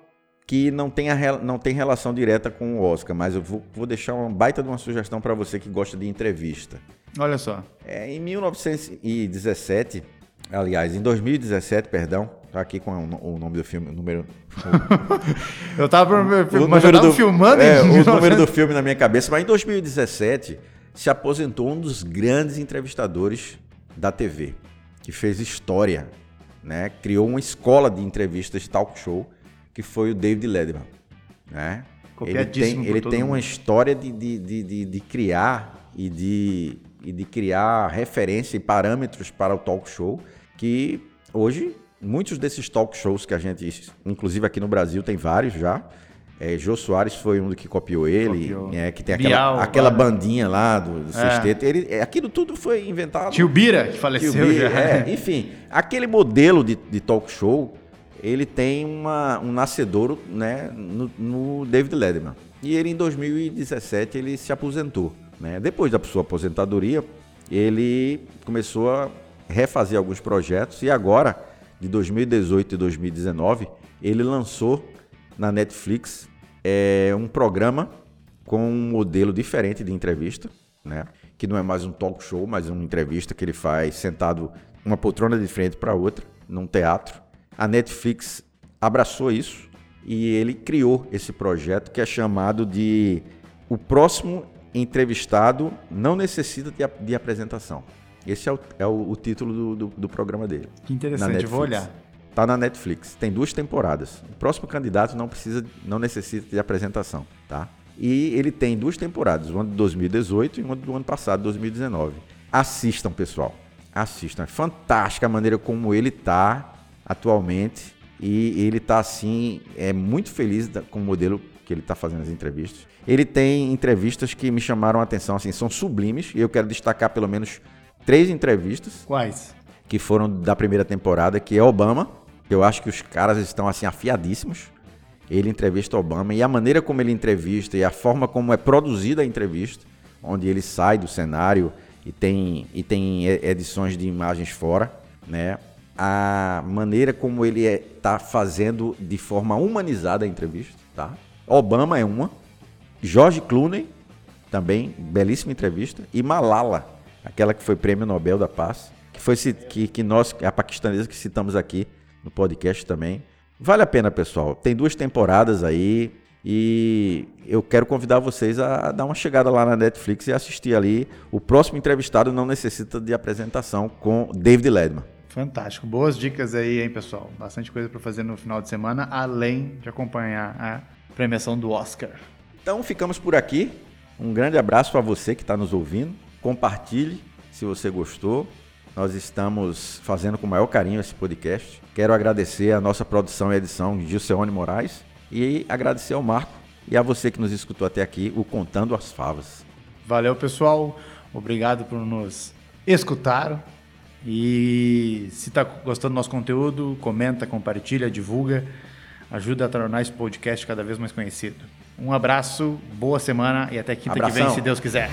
que não tem, a não tem relação direta com o Oscar, mas eu vou, vou deixar uma baita de uma sugestão para você que gosta de entrevista. Olha só. É, em 1917, aliás, em 2017, perdão, tá aqui com o, o nome do filme, o número, Eu tava, o mas já tava filmando é, em o 1900. número do filme na minha cabeça, mas em 2017 se aposentou um dos grandes entrevistadores da TV, que fez história, né? Criou uma escola de entrevistas de talk show, que foi o David Letterman, né? Ele tem, ele tem uma história de, de, de, de, de criar e de, e de criar referência e parâmetros para o talk show que hoje muitos desses talk shows que a gente, inclusive aqui no Brasil, tem vários já. É, Jô Soares foi um do que copiou ele, Copiou. é, que tem Bial, aquela, aquela agora. bandinha lá do, do É. sexteto. Ele, é, aquilo tudo foi inventado. Tio Bira, que faleceu B, já. é, enfim, aquele modelo de, de talk show, ele tem uma, um nascedouro né, no, no David Letterman. E ele, em 2017, ele se aposentou. Né? Depois da sua aposentadoria, ele começou a refazer alguns projetos e agora, de 2018 e 2019, ele lançou na Netflix é, um programa com um modelo diferente de entrevista, né? Que não é mais um talk show, mas uma entrevista que ele faz sentado uma poltrona de frente para outra, num teatro. A Netflix abraçou isso e ele criou esse projeto que é chamado de O Próximo Entrevistado Não Necessita de, de Apresentação. Esse é o, é o- o título do, do- do programa dele. Que interessante, eu vou olhar. Tá na Netflix. Tem duas temporadas. O próximo candidato não precisa, não necessita de apresentação, tá? E ele tem duas temporadas, uma de 2018 e uma do ano passado, 2019. Assistam, pessoal. Assistam. É fantástica a maneira como ele tá atualmente e ele tá assim, é muito feliz com o modelo que ele tá fazendo as entrevistas. Ele tem entrevistas que me chamaram a atenção, assim, são sublimes e eu quero destacar pelo menos três entrevistas Quais? que foram da primeira temporada, que é Obama. Eu acho que os caras estão assim afiadíssimos. Ele entrevista Obama e a maneira como ele entrevista e a forma como é produzida a entrevista, onde ele sai do cenário e tem, e tem edições de imagens fora, né? A maneira como ele está fazendo de forma humanizada a entrevista, tá? Obama é uma, George Clooney também, belíssima entrevista, e Malala, aquela que foi prêmio Nobel da Paz, que foi que, que nós, a paquistanesa que citamos aqui no podcast também. Vale a pena, pessoal. Tem duas temporadas aí e eu quero convidar vocês a dar uma chegada lá na Netflix e assistir ali. O próximo entrevistado não necessita de apresentação com David Letterman. Fantástico. Boas dicas aí, hein, pessoal? Bastante coisa para fazer no final de semana, além de acompanhar a premiação do Oscar. Então ficamos por aqui. Um grande abraço para você que está nos ouvindo. Compartilhe se você gostou. Nós estamos fazendo com o maior carinho esse podcast. Quero agradecer a nossa produção e edição, Gilceone Moraes, e agradecer ao Marco e a você que nos escutou até aqui, o Contando as Favas. Valeu, pessoal. Obrigado por nos escutar. E se está gostando do nosso conteúdo, comenta, compartilha, divulga. Ajuda a tornar esse podcast cada vez mais conhecido. Um abraço, boa semana e até quinta Abração. que vem, se Deus quiser.